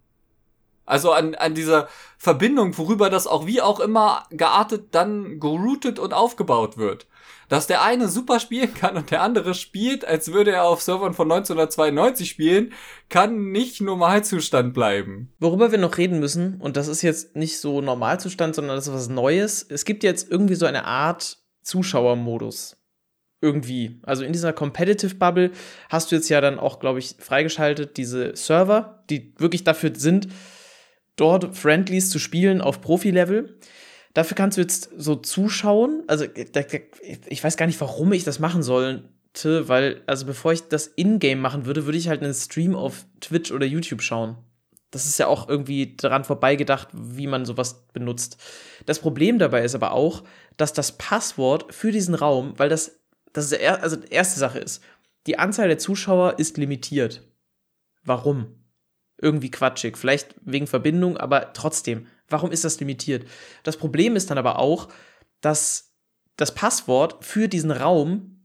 Also an, an dieser Verbindung, worüber das auch wie auch immer geartet dann geroutet und aufgebaut wird. Dass der eine super spielen kann und der andere spielt, als würde er auf Servern von 1992 spielen, kann nicht Normalzustand bleiben. Worüber wir noch reden müssen, und das ist jetzt nicht so Normalzustand, sondern das ist was Neues. Es gibt jetzt irgendwie so eine Art Zuschauermodus. Irgendwie. Also in dieser Competitive Bubble hast du jetzt ja dann auch, glaube ich, freigeschaltet diese Server, die wirklich dafür sind, dort Friendlies zu spielen auf Profi-Level. Dafür kannst du jetzt so zuschauen. Also ich weiß gar nicht, warum ich das machen sollte, weil, also bevor ich das in-game machen würde, würde ich halt einen Stream auf Twitch oder YouTube schauen. Das ist ja auch irgendwie daran vorbeigedacht, wie man sowas benutzt. Das Problem dabei ist aber auch, dass das Passwort für diesen Raum, weil das, das ist der, also erste Sache ist, die Anzahl der Zuschauer ist limitiert. Warum? Irgendwie quatschig. Vielleicht wegen Verbindung, aber trotzdem. Warum ist das limitiert? Das Problem ist dann aber auch, dass das Passwort für diesen Raum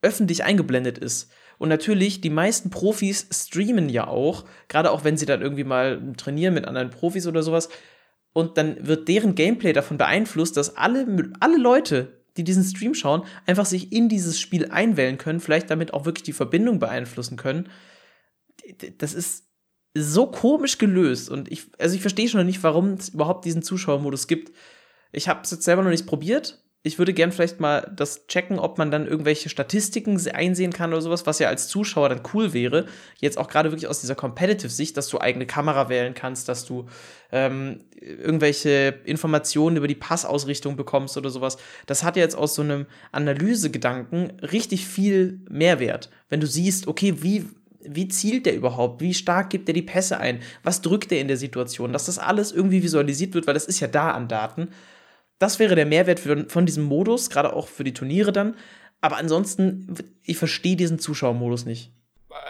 öffentlich eingeblendet ist. Und natürlich, die meisten Profis streamen ja auch, gerade auch wenn sie dann irgendwie mal trainieren mit anderen Profis oder sowas. Und dann wird deren Gameplay davon beeinflusst, dass alle, alle Leute, die diesen Stream schauen, einfach sich in dieses Spiel einwählen können, vielleicht damit auch wirklich die Verbindung beeinflussen können. Das ist so komisch gelöst und ich, also ich verstehe schon noch nicht, warum es überhaupt diesen Zuschauermodus gibt. Ich habe es jetzt selber noch nicht probiert, ich würde gern vielleicht mal das checken, ob man dann irgendwelche Statistiken einsehen kann oder sowas, was ja als Zuschauer dann cool wäre. Jetzt auch gerade wirklich aus dieser Competitive-Sicht, dass du eigene Kamera wählen kannst, dass du ähm, irgendwelche Informationen über die Passausrichtung bekommst oder sowas. Das hat ja jetzt aus so einem Analysegedanken richtig viel Mehrwert. Wenn du siehst, okay, wie, wie zielt der überhaupt? Wie stark gibt er die Pässe ein? Was drückt er in der Situation? Dass das alles irgendwie visualisiert wird, weil das ist ja da an Daten. Das wäre der Mehrwert für, von diesem Modus, gerade auch für die Turniere dann. Aber ansonsten, ich verstehe diesen Zuschauermodus nicht.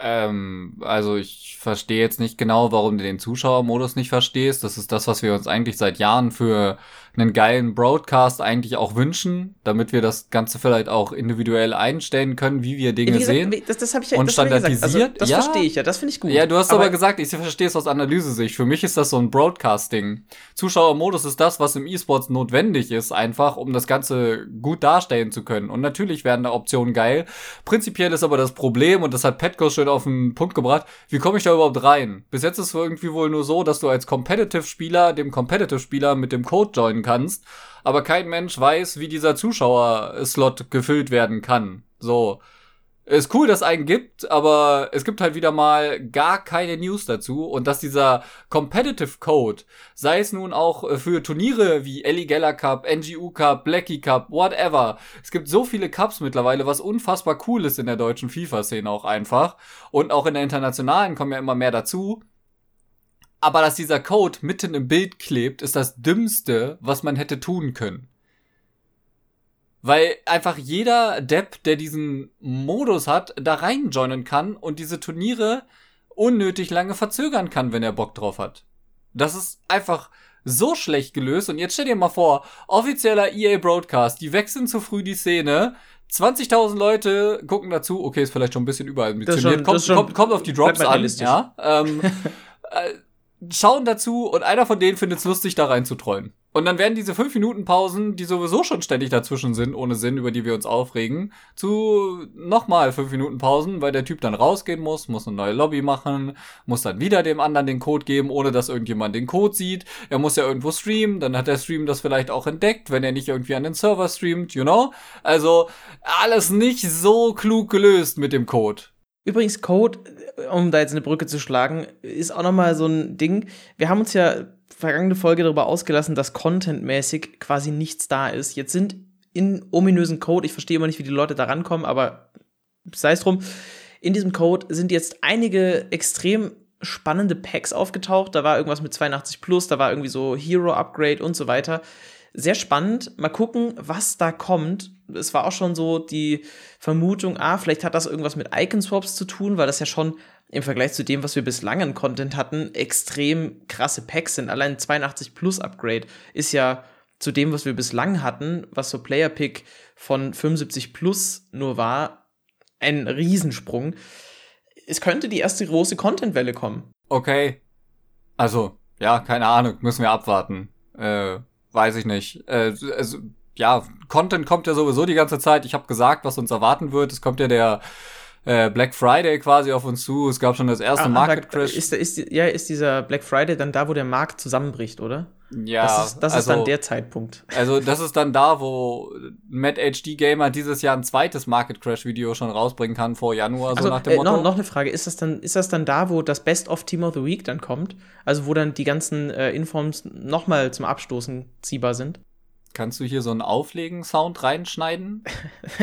Ähm, also ich verstehe jetzt nicht genau, warum du den Zuschauermodus nicht verstehst. Das ist das, was wir uns eigentlich seit Jahren für einen geilen Broadcast eigentlich auch wünschen, damit wir das Ganze vielleicht auch individuell einstellen können, wie wir Dinge Wie gesagt, sehen. Das, das habe ich ja Und gesagt. standardisiert? Also, das Ja. verstehe ich ja, das finde ich gut. Ja, du hast aber, gesagt, ich verstehe es aus Analysesicht. Für mich ist das so ein Broadcasting. Zuschauermodus ist das, was im E-Sports notwendig ist, einfach, um das Ganze gut darstellen zu können. Und natürlich werden da Optionen geil. Prinzipiell ist aber das Problem, und das hat Petko schön auf den Punkt gebracht, wie komme ich da überhaupt rein? Bis jetzt ist es irgendwie wohl nur so, dass du als Competitive-Spieler dem Competitive-Spieler mit dem Code joinen kannst, aber kein Mensch weiß, wie dieser Zuschauer-Slot gefüllt werden kann. So. Ist cool, dass es einen gibt, aber es gibt halt wieder mal gar keine News dazu und dass dieser Competitive Code, sei es nun auch für Turniere wie Ellie Geller Cup, NGU Cup, Blackie Cup, whatever. Es gibt so viele Cups mittlerweile, was unfassbar cool ist in der deutschen FIFA-Szene auch einfach. Und auch in der internationalen kommen ja immer mehr dazu. Aber dass dieser Code mitten im Bild klebt, ist das Dümmste, was man hätte tun können. Weil einfach jeder Depp, der diesen Modus hat, da reinjoinen kann und diese Turniere unnötig lange verzögern kann, wenn er Bock drauf hat. Das ist einfach so schlecht gelöst. Und jetzt stell dir mal vor, offizieller EA Broadcast, die wechseln zu früh die Szene. 20.000 Leute gucken dazu. Okay, ist vielleicht schon ein bisschen überambitioniert. schon- das kommt, schon- kommt, kommt auf die Drops an. Ja, ähm, äh, schauen dazu und einer von denen findet es lustig, da reinzutreuen. Und dann werden diese 5 Minuten Pausen, die sowieso schon ständig dazwischen sind, ohne Sinn, über die wir uns aufregen, zu nochmal 5 Minuten Pausen, weil der Typ dann rausgehen muss, muss eine neue Lobby machen, muss dann wieder dem anderen den Code geben, ohne dass irgendjemand den Code sieht. Er muss ja irgendwo streamen, dann hat der Stream das vielleicht auch entdeckt, wenn er nicht irgendwie an den Server streamt, you know? Also alles nicht so klug gelöst mit dem Code. Übrigens, Code, um da jetzt eine Brücke zu schlagen, ist auch nochmal so ein Ding. Wir haben uns ja vergangene Folge darüber ausgelassen, dass contentmäßig quasi nichts da ist. Jetzt sind in ominösen Code, ich verstehe immer nicht, wie die Leute da rankommen, aber sei es drum, in diesem Code sind jetzt einige extrem spannende Packs aufgetaucht. Da war irgendwas mit 82 plus, da war irgendwie so Hero Upgrade und so weiter. Sehr spannend. Mal gucken, was da kommt. Es war auch schon so die Vermutung, ah, vielleicht hat das irgendwas mit Icon Swaps zu tun, weil das ja schon im Vergleich zu dem, was wir bislang an Content hatten, extrem krasse Packs sind. Allein 82 plus Upgrade ist ja zu dem, was wir bislang hatten, was so Player Pick von 75 plus nur war, ein Riesensprung. Es könnte die erste große Content-Welle kommen. Okay. Also, ja, keine Ahnung, müssen wir abwarten. Äh, weiß ich nicht. Äh, also, ja, Content kommt ja sowieso die ganze Zeit. Ich habe gesagt, was uns erwarten wird. Es kommt ja der äh, Black Friday quasi auf uns zu. Es gab schon das erste Ah, Market Crash. Ist, ist, ja, ist dieser Black Friday dann da, wo der Markt zusammenbricht, oder? ja, das ist, das ist also, dann der Zeitpunkt. Also, das ist dann da, wo Matt HD Gamer dieses Jahr ein zweites Market Crash Video schon rausbringen kann vor Januar, so Also, nach dem äh, Motto. noch, noch eine Frage, ist das, dann, ist das dann da, wo das Best of Team of the Week dann kommt? Also, wo dann die ganzen äh, Informs nochmal zum Abstoßen ziehbar sind? Kannst du hier so einen Auflegen-Sound reinschneiden?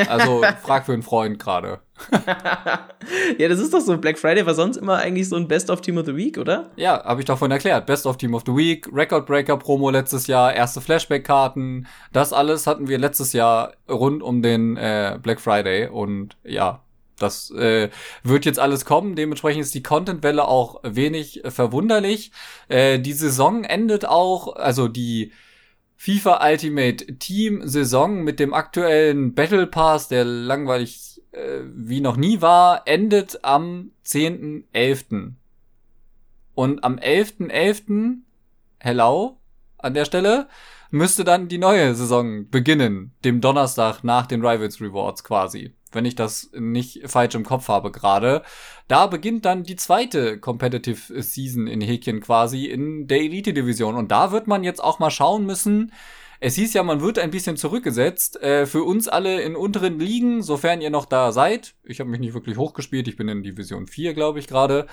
Also, frag für einen Freund gerade. ja, das ist doch so. Black Friday war sonst immer eigentlich so ein Best of Team of the Week, oder? Ja, habe ich doch vorhin erklärt. Best of Team of the Week, Record Breaker Promo letztes Jahr, erste Flashback-Karten. Das alles hatten wir letztes Jahr rund um den äh, Black Friday. Und ja, das äh, wird jetzt alles kommen. Dementsprechend ist die Content-Welle auch wenig verwunderlich. Äh, die Saison endet auch, also die FIFA Ultimate Team Saison mit dem aktuellen Battle Pass, der langweilig äh, wie noch nie war, endet am 10.11. Und am 11.11., hello, an der Stelle, müsste dann die neue Saison beginnen, dem Donnerstag nach den Rivals Rewards quasi. Wenn ich das nicht falsch im Kopf habe gerade. Da beginnt dann die zweite Competitive Season in Häkchen quasi in der Elite Division. Und da wird man jetzt auch mal schauen müssen, Es hieß ja, man wird ein bisschen zurückgesetzt. Äh, für uns alle in unteren Ligen, sofern ihr noch da seid. Ich habe mich nicht wirklich hochgespielt. Ich bin in Division 4, glaube ich, gerade.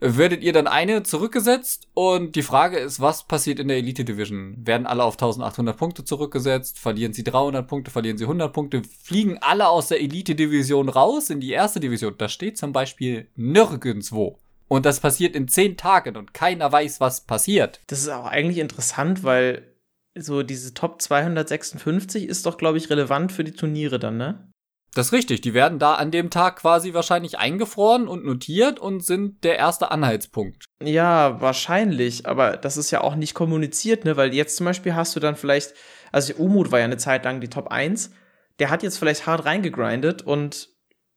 Werdet ihr dann eine zurückgesetzt? Und die Frage ist, was passiert in der Elite Division? Werden alle auf 1800 Punkte zurückgesetzt? Verlieren sie 300 Punkte? Verlieren sie 100 Punkte? Fliegen alle aus der Elite Division raus in die erste Division? Da steht zum Beispiel nirgendwo. Und das passiert in 10 Tagen und keiner weiß, was passiert. Das ist auch eigentlich interessant, weil so diese Top 256 ist doch, glaube ich, relevant für die Turniere dann, ne? Das ist richtig. Die werden da an dem Tag quasi wahrscheinlich eingefroren und notiert und sind der erste Anhaltspunkt. Ja, wahrscheinlich. Aber das ist ja auch nicht kommuniziert, ne? Weil jetzt zum Beispiel hast du dann vielleicht, also Umut war ja eine Zeit lang die Top 1. Der hat jetzt vielleicht hart reingegrindet und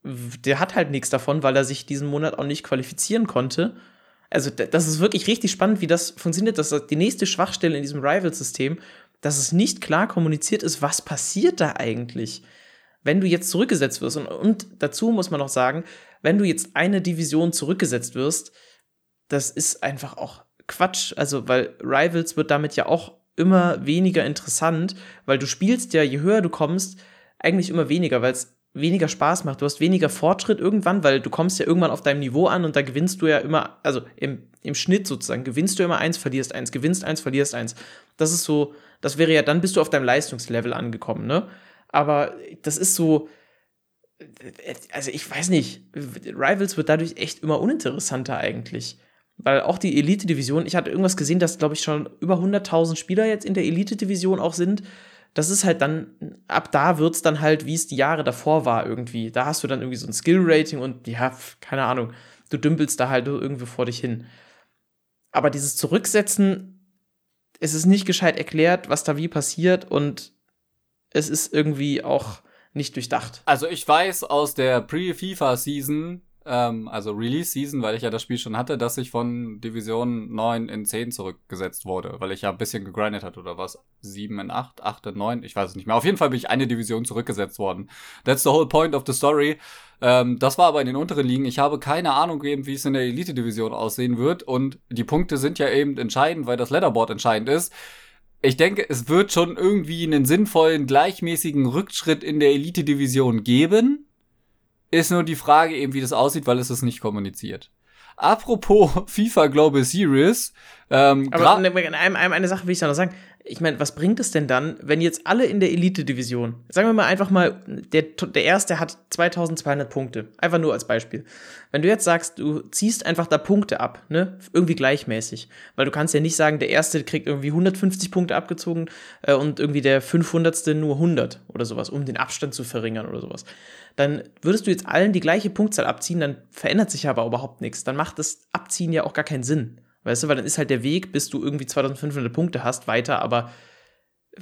der hat halt nichts davon, weil er sich diesen Monat auch nicht qualifizieren konnte. Also, das ist wirklich richtig spannend, wie das funktioniert. Das ist die nächste Schwachstelle in diesem Rival-System, dass es nicht klar kommuniziert ist, was passiert da eigentlich, wenn du jetzt zurückgesetzt wirst. Und, und dazu muss man noch sagen, wenn du jetzt eine Division zurückgesetzt wirst, das ist einfach auch Quatsch. Also, weil Rivals wird damit ja auch immer weniger interessant, weil du spielst ja, je höher du kommst, eigentlich immer weniger, weil es weniger Spaß macht. Du hast weniger Fortschritt irgendwann, weil du kommst ja irgendwann auf deinem Niveau an und da gewinnst du ja immer, also im, im Schnitt sozusagen, gewinnst du immer eins, verlierst eins, gewinnst eins, verlierst eins. Das ist so, das wäre ja, dann bist du auf deinem Leistungslevel angekommen, ne? Aber das ist so, also ich weiß nicht, Rivals wird dadurch echt immer uninteressanter eigentlich. Weil auch die Elite-Division, ich hatte irgendwas gesehen, dass, glaube ich, schon über 100.000 Spieler jetzt in der Elite-Division auch sind das ist halt dann, ab da wird es dann halt, wie es die Jahre davor war irgendwie. Da hast du dann irgendwie so ein Skill-Rating und ja, keine Ahnung, du dümpelst da halt irgendwie vor dich hin. Aber dieses Zurücksetzen, es ist nicht gescheit erklärt, was da wie passiert und es ist irgendwie auch nicht durchdacht. Also ich weiß aus der Pre-FIFA-Season, ähm, also Release-Season, weil ich ja das Spiel schon hatte, dass ich von Division 9 in 10 zurückgesetzt wurde, weil ich ja ein bisschen gegrindet hatte oder was, 7 in 8, 8 in 9, ich weiß es nicht mehr. Auf jeden Fall bin ich eine Division zurückgesetzt worden. That's the whole point of the story. Ähm, das war aber in den unteren Ligen. Ich habe keine Ahnung eben, wie es in der Elite-Division aussehen wird und die Punkte sind ja eben entscheidend, weil das Leaderboard entscheidend ist ich denke, es wird schon irgendwie einen sinnvollen, gleichmäßigen Rückschritt in der Elite-Division geben. Ist nur die Frage eben, wie das aussieht, weil es es nicht kommuniziert. Apropos FIFA Global Series. Ähm, Aber eine, eine, eine Sache will ich noch sagen ich meine, was bringt es denn dann, wenn jetzt alle in der Elite-Division, sagen wir mal einfach mal, der, der erste hat 2200 Punkte, einfach nur als Beispiel. Wenn du jetzt sagst, du ziehst einfach da Punkte ab, ne, irgendwie gleichmäßig, weil du kannst ja nicht sagen, der erste kriegt irgendwie 150 Punkte abgezogen äh, und irgendwie der 500. nur 100 oder sowas, um den Abstand zu verringern oder sowas. Dann würdest du jetzt allen die gleiche Punktzahl abziehen, dann verändert sich aber überhaupt nichts. Dann macht das Abziehen ja auch gar keinen Sinn. Weißt du, weil dann ist halt der Weg, bis du irgendwie 2500 Punkte hast, weiter, aber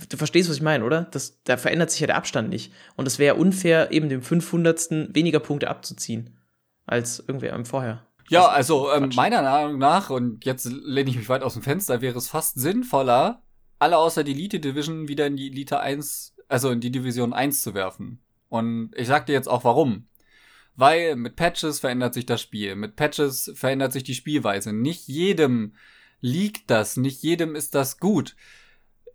du verstehst, was ich meine, oder? Das, da verändert sich ja der Abstand nicht. Und es wäre unfair, eben dem 500. weniger Punkte abzuziehen, als irgendwie im Vorher. Ja, also ähm, meiner Meinung nach, und jetzt lehne ich mich weit aus dem Fenster, wäre es fast sinnvoller, alle außer die Elite Division wieder in die Elite 1, also in die Division 1 zu werfen. Und ich sag dir jetzt auch warum. Weil mit Patches verändert sich das Spiel. Mit Patches verändert sich die Spielweise. Nicht jedem liegt das. Nicht jedem ist das gut.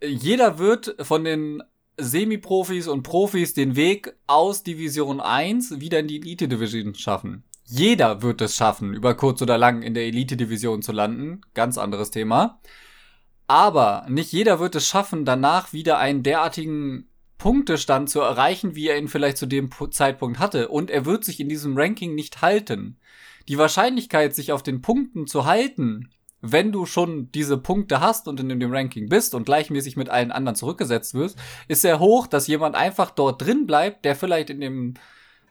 Jeder wird von den Semi-Profis und Profis den Weg aus Division 1 wieder in die Elite Division schaffen. Jeder wird es schaffen, über kurz oder lang in der Elite Division zu landen. Ganz anderes Thema. Aber nicht jeder wird es schaffen, danach wieder einen derartigen Punktestand zu erreichen, wie er ihn vielleicht zu dem Zeitpunkt hatte. Und er wird sich in diesem Ranking nicht halten. Die Wahrscheinlichkeit, sich auf den Punkten zu halten, wenn du schon diese Punkte hast und in dem Ranking bist und gleichmäßig mit allen anderen zurückgesetzt wirst, ist sehr hoch, dass jemand einfach dort drin bleibt, der vielleicht in dem,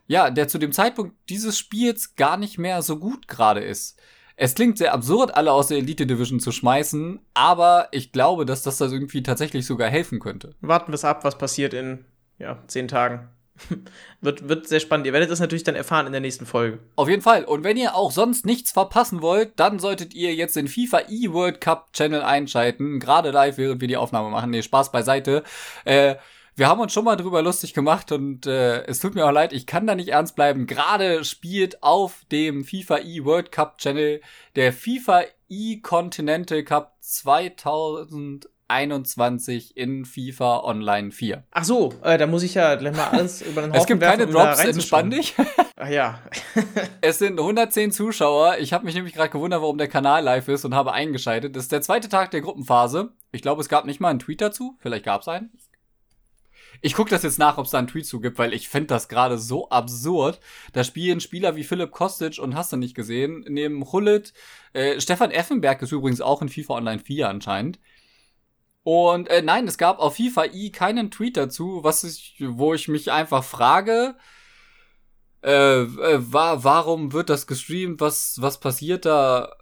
ja, der zu dem Zeitpunkt dieses Spiels gar nicht mehr so gut gerade ist. Es klingt sehr absurd, alle aus der Elite Division zu schmeißen, aber ich glaube, dass das da irgendwie tatsächlich sogar helfen könnte. Warten wir es ab, was passiert in ja, zehn Tagen. wird, wird sehr spannend. Ihr werdet das natürlich dann erfahren in der nächsten Folge. Auf jeden Fall. Und wenn ihr auch sonst nichts verpassen wollt, dann solltet ihr jetzt den FIFA E-World Cup Channel einschalten. Gerade live, während wir die Aufnahme machen. Nee, Spaß beiseite. Äh, wir haben uns schon mal drüber lustig gemacht und äh, es tut mir auch leid, ich kann da nicht ernst bleiben. Gerade spielt auf dem FIFA E World Cup Channel der FIFA E Continental Cup 2000 21 in FIFA Online 4. Ach so, äh, da muss ich ja gleich mal alles über den Haufen Es gibt werfen, keine um Drops, entspann dich. Ach ja. Es sind 110 Zuschauer. Ich habe mich nämlich gerade gewundert, warum der Kanal live ist und habe eingeschaltet. Das ist der zweite Tag der Gruppenphase. Ich glaube, es gab nicht mal einen Tweet dazu. Vielleicht gab es einen. Ich gucke das jetzt nach, ob es da einen Tweet zu gibt, weil ich finde das gerade so absurd. Da spielen Spieler wie Philipp Kostic und hast du nicht gesehen, neben Hullet. Äh, Stefan Effenberg ist übrigens auch in FIFA Online 4 anscheinend. Und äh, nein, es gab auf FIFA i keinen Tweet dazu, was ich, wo ich mich einfach frage, äh, äh, wa warum wird das gestreamt? Was, was passiert da?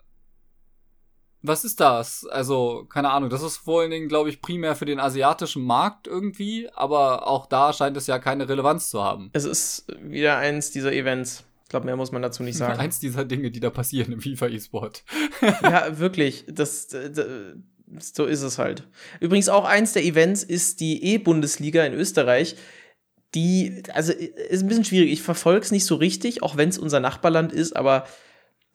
Was ist das? Also, keine Ahnung. Das ist vor allen Dingen, glaube ich, primär für den asiatischen Markt irgendwie, aber auch da scheint es ja keine Relevanz zu haben. Es ist wieder eins dieser Events. Ich glaube, mehr muss man dazu nicht sagen. Eins dieser Dinge, die da passieren im FIFA E-Sport. ja, wirklich. Das, das, so ist es halt. Übrigens auch eins der Events ist die E-Bundesliga in Österreich. Die, also ist ein bisschen schwierig. Ich verfolge es nicht so richtig, auch wenn es unser Nachbarland ist, aber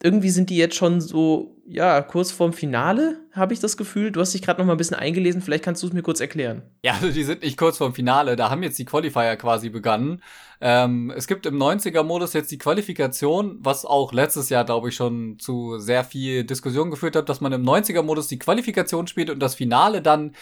irgendwie sind die jetzt schon so, ja, kurz vorm Finale, habe ich das Gefühl. Du hast dich gerade noch mal ein bisschen eingelesen, vielleicht kannst du es mir kurz erklären. Ja, also die sind nicht kurz vorm Finale, da haben jetzt die Qualifier quasi begonnen. Ähm, es gibt im 90er-Modus jetzt die Qualifikation, was auch letztes Jahr, glaube ich, schon zu sehr viel Diskussion geführt hat, dass man im 90er-Modus die Qualifikation spielt und das Finale dann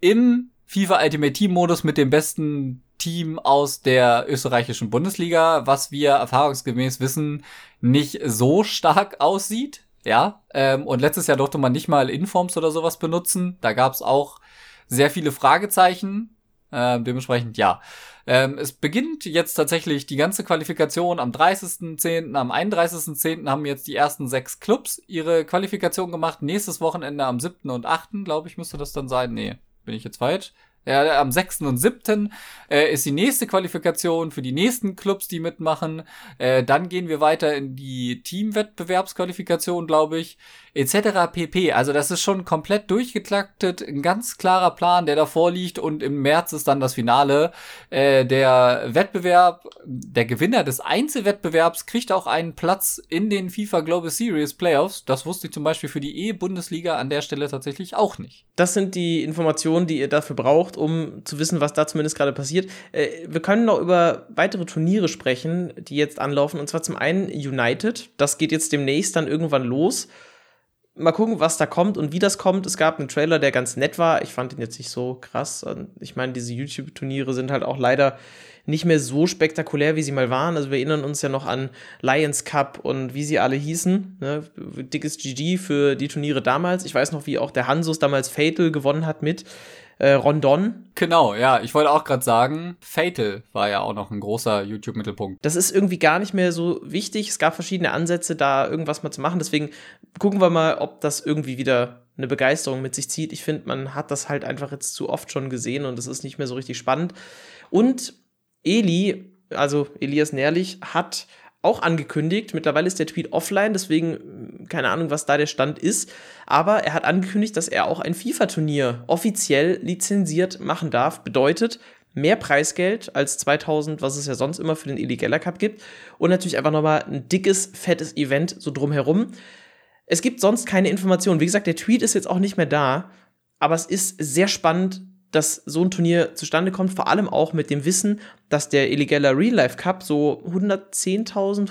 im FIFA Ultimate Team Modus mit dem besten Team aus der österreichischen Bundesliga, was wir erfahrungsgemäß wissen, nicht so stark aussieht. Ja, ähm, und letztes Jahr durfte man nicht mal Informs oder sowas benutzen. Da gab es auch sehr viele Fragezeichen. Ähm, dementsprechend ja. Ähm, es beginnt jetzt tatsächlich die ganze Qualifikation am 30.10., am 31.10. haben jetzt die ersten sechs Clubs ihre Qualifikation gemacht. Nächstes Wochenende am 7. und 8. glaube ich, müsste das dann sein. Nee, bin ich jetzt falsch? Ja, am 6. und 7. Äh, ist die nächste Qualifikation für die nächsten Clubs, die mitmachen. Äh, dann gehen wir weiter in die Teamwettbewerbsqualifikation, glaube ich, etc. pp. Also das ist schon komplett durchgetaktet, ein ganz klarer Plan, der davor liegt und im März ist dann das Finale. Äh, der Wettbewerb, der Gewinner des Einzelwettbewerbs kriegt auch einen Platz in den FIFA Global Series Playoffs. Das wusste ich zum Beispiel für die E-Bundesliga an der Stelle tatsächlich auch nicht. Das sind die Informationen, die ihr dafür braucht, um zu wissen, was da zumindest gerade passiert. Äh, wir können noch über weitere Turniere sprechen, die jetzt anlaufen. Und zwar zum einen United. Das geht jetzt demnächst dann irgendwann los. Mal gucken, was da kommt und wie das kommt. Es gab einen Trailer, der ganz nett war. Ich fand ihn jetzt nicht so krass. Ich meine, diese YouTube-Turniere sind halt auch leider nicht mehr so spektakulär, wie sie mal waren. Also wir erinnern uns ja noch an Lions Cup und wie sie alle hießen. Ne? Dickes GG für die Turniere damals. Ich weiß noch, wie auch der Hansus damals Fatal gewonnen hat mit äh, Rondon. Genau, ja, ich wollte auch gerade sagen, Fatal war ja auch noch ein großer YouTube-Mittelpunkt. Das ist irgendwie gar nicht mehr so wichtig. Es gab verschiedene Ansätze, da irgendwas mal zu machen. Deswegen gucken wir mal, ob das irgendwie wieder eine Begeisterung mit sich zieht. Ich finde, man hat das halt einfach jetzt zu oft schon gesehen und es ist nicht mehr so richtig spannend. Und Eli, also Elias Nährlich, hat auch angekündigt, mittlerweile ist der Tweet offline, deswegen keine Ahnung, was da der Stand ist, aber er hat angekündigt, dass er auch ein FIFA-Turnier offiziell lizenziert machen darf. Bedeutet, mehr Preisgeld als 2000, was es ja sonst immer für den Geller Cup gibt und natürlich einfach nochmal ein dickes, fettes Event so drumherum. Es gibt sonst keine Informationen. Wie gesagt, der Tweet ist jetzt auch nicht mehr da, aber es ist sehr spannend, dass so ein Turnier zustande kommt, vor allem auch mit dem Wissen, dass der Illegaler Real Life Cup so 110.000,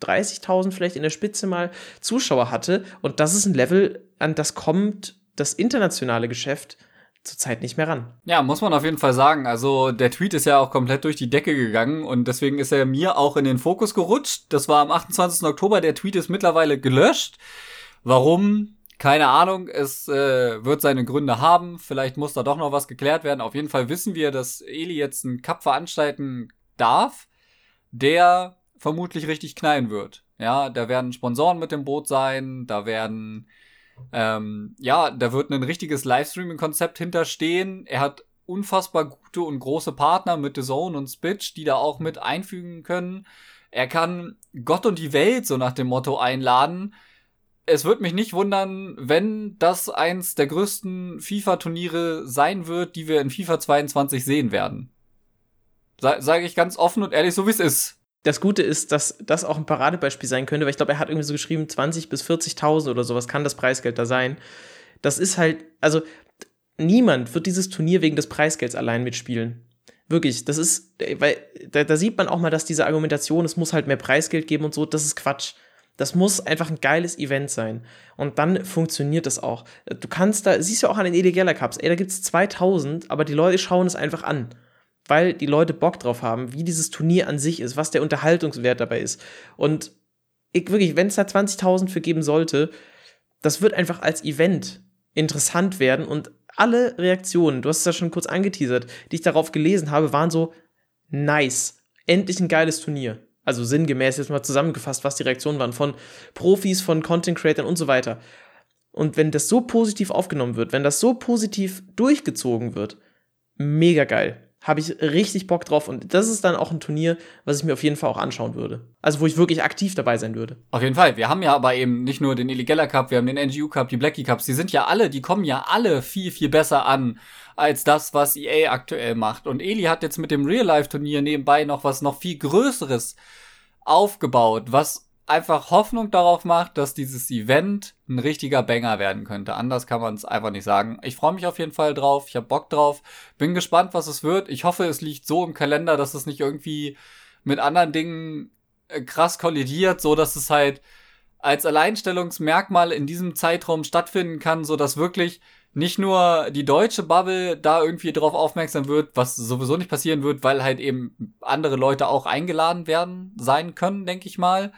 130.000 vielleicht in der Spitze mal Zuschauer hatte. Und das ist ein Level, an das kommt das internationale Geschäft zurzeit nicht mehr ran. Ja, muss man auf jeden Fall sagen. Also der Tweet ist ja auch komplett durch die Decke gegangen und deswegen ist er mir auch in den Fokus gerutscht. Das war am 28. Oktober. Der Tweet ist mittlerweile gelöscht. Warum? Keine Ahnung, es äh, wird seine Gründe haben. Vielleicht muss da doch noch was geklärt werden. Auf jeden Fall wissen wir, dass Eli jetzt einen Cup veranstalten darf, der vermutlich richtig knallen wird. Ja, da werden Sponsoren mit dem Boot sein, da werden, ähm, ja, da wird ein richtiges Livestreaming-Konzept hinterstehen. Er hat unfassbar gute und große Partner mit The Zone und Spitch, die da auch mit einfügen können. Er kann Gott und die Welt so nach dem Motto einladen es würde mich nicht wundern, wenn das eins der größten FIFA-Turniere sein wird, die wir in FIFA 22 sehen werden. Sa Sage ich ganz offen und ehrlich, so wie es ist. Das Gute ist, dass das auch ein Paradebeispiel sein könnte, weil ich glaube, er hat irgendwie so geschrieben, 20 bis 40.000 oder sowas kann das Preisgeld da sein. Das ist halt, also niemand wird dieses Turnier wegen des Preisgelds allein mitspielen. Wirklich, das ist, weil da, da sieht man auch mal, dass diese Argumentation, es muss halt mehr Preisgeld geben und so, das ist Quatsch. Das muss einfach ein geiles Event sein. Und dann funktioniert das auch. Du kannst da, siehst du auch an den Eligella Cups, ey, da gibt es 2000, aber die Leute schauen es einfach an. Weil die Leute Bock drauf haben, wie dieses Turnier an sich ist, was der Unterhaltungswert dabei ist. Und ich, wirklich, wenn es da 20.000 für geben sollte, das wird einfach als Event interessant werden und alle Reaktionen, du hast es ja schon kurz angeteasert, die ich darauf gelesen habe, waren so nice. Endlich ein geiles Turnier. Also sinngemäß jetzt mal zusammengefasst, was die Reaktionen waren von Profis, von Content Creators und so weiter. Und wenn das so positiv aufgenommen wird, wenn das so positiv durchgezogen wird, mega geil habe ich richtig Bock drauf. Und das ist dann auch ein Turnier, was ich mir auf jeden Fall auch anschauen würde. Also wo ich wirklich aktiv dabei sein würde. Auf jeden Fall. Wir haben ja aber eben nicht nur den Illegella Cup, wir haben den NGU Cup, die Blackie Cups. Die sind ja alle, die kommen ja alle viel, viel besser an als das, was EA aktuell macht. Und Eli hat jetzt mit dem Real-Life-Turnier nebenbei noch was noch viel Größeres aufgebaut, was einfach Hoffnung darauf macht, dass dieses Event ein richtiger Banger werden könnte. Anders kann man es einfach nicht sagen. Ich freue mich auf jeden Fall drauf. Ich habe Bock drauf. Bin gespannt, was es wird. Ich hoffe, es liegt so im Kalender, dass es nicht irgendwie mit anderen Dingen äh, krass kollidiert, so dass es halt als Alleinstellungsmerkmal in diesem Zeitraum stattfinden kann, so dass wirklich nicht nur die deutsche Bubble da irgendwie drauf aufmerksam wird, was sowieso nicht passieren wird, weil halt eben andere Leute auch eingeladen werden sein können, denke ich mal.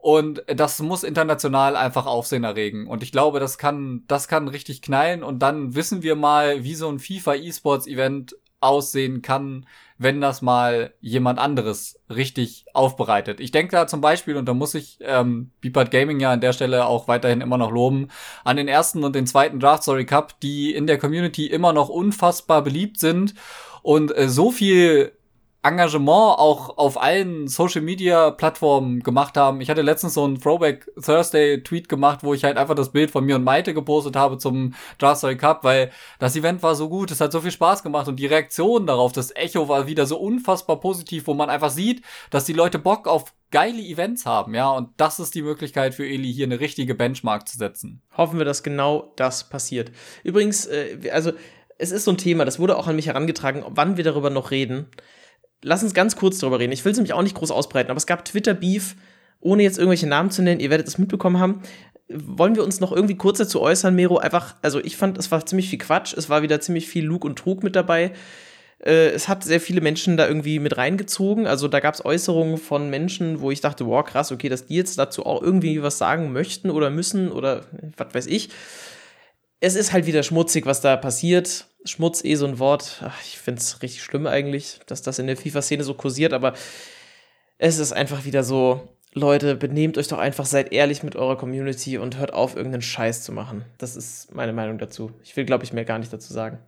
Und das muss international einfach Aufsehen erregen. Und ich glaube, das kann, das kann richtig knallen. Und dann wissen wir mal, wie so ein FIFA E-Sports Event aussehen kann, wenn das mal jemand anderes richtig aufbereitet. Ich denke da zum Beispiel, und da muss ich ähm, Beepart Gaming ja an der Stelle auch weiterhin immer noch loben, an den ersten und den zweiten Draft Story Cup, die in der Community immer noch unfassbar beliebt sind und äh, so viel Engagement auch auf allen Social Media Plattformen gemacht haben. Ich hatte letztens so einen Throwback Thursday Tweet gemacht, wo ich halt einfach das Bild von mir und Maite gepostet habe zum Draftstory Cup, weil das Event war so gut, es hat so viel Spaß gemacht und die Reaktion darauf, das Echo war wieder so unfassbar positiv, wo man einfach sieht, dass die Leute Bock auf geile Events haben, ja, und das ist die Möglichkeit für Eli hier eine richtige Benchmark zu setzen. Hoffen wir, dass genau das passiert. Übrigens, äh, also es ist so ein Thema, das wurde auch an mich herangetragen, wann wir darüber noch reden lass uns ganz kurz darüber reden. Ich will es nämlich auch nicht groß ausbreiten, aber es gab Twitter-Beef, ohne jetzt irgendwelche Namen zu nennen, ihr werdet es mitbekommen haben. Wollen wir uns noch irgendwie kurz dazu äußern, Mero? Einfach, also ich fand, es war ziemlich viel Quatsch, es war wieder ziemlich viel Lug und Trug mit dabei. Äh, es hat sehr viele Menschen da irgendwie mit reingezogen. Also da gab es Äußerungen von Menschen, wo ich dachte, wow, krass, okay, dass die jetzt dazu auch irgendwie was sagen möchten oder müssen oder was weiß ich. Es ist halt wieder schmutzig, was da passiert. Schmutz eh so ein Wort. Ach, ich finde es richtig schlimm eigentlich, dass das in der FIFA-Szene so kursiert, aber es ist einfach wieder so, Leute, benehmt euch doch einfach, seid ehrlich mit eurer Community und hört auf, irgendeinen Scheiß zu machen. Das ist meine Meinung dazu. Ich will, glaube ich, mehr gar nicht dazu sagen.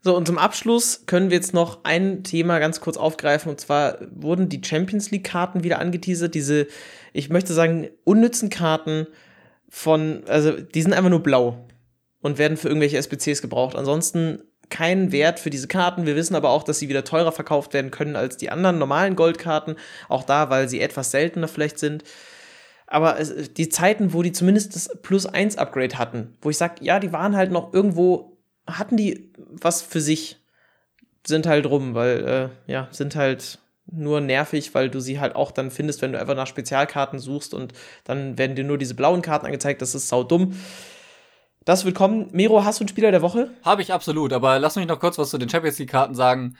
So, und zum Abschluss können wir jetzt noch ein Thema ganz kurz aufgreifen. Und zwar wurden die Champions League-Karten wieder angeteasert. Diese, ich möchte sagen, unnützen Karten von, also die sind einfach nur blau und werden für irgendwelche SBCs gebraucht. Ansonsten keinen Wert für diese Karten. Wir wissen aber auch, dass sie wieder teurer verkauft werden können als die anderen normalen Goldkarten. Auch da, weil sie etwas seltener vielleicht sind. Aber die Zeiten, wo die zumindest das Plus 1 Upgrade hatten, wo ich sage, ja, die waren halt noch irgendwo, hatten die was für sich, sind halt rum, weil, äh, ja, sind halt nur nervig, weil du sie halt auch dann findest, wenn du einfach nach Spezialkarten suchst und dann werden dir nur diese blauen Karten angezeigt. Das ist sau dumm. Das wird kommen. Miro, hast du einen Spieler der Woche? Habe ich absolut, aber lass mich noch kurz was zu den Champions League-Karten sagen.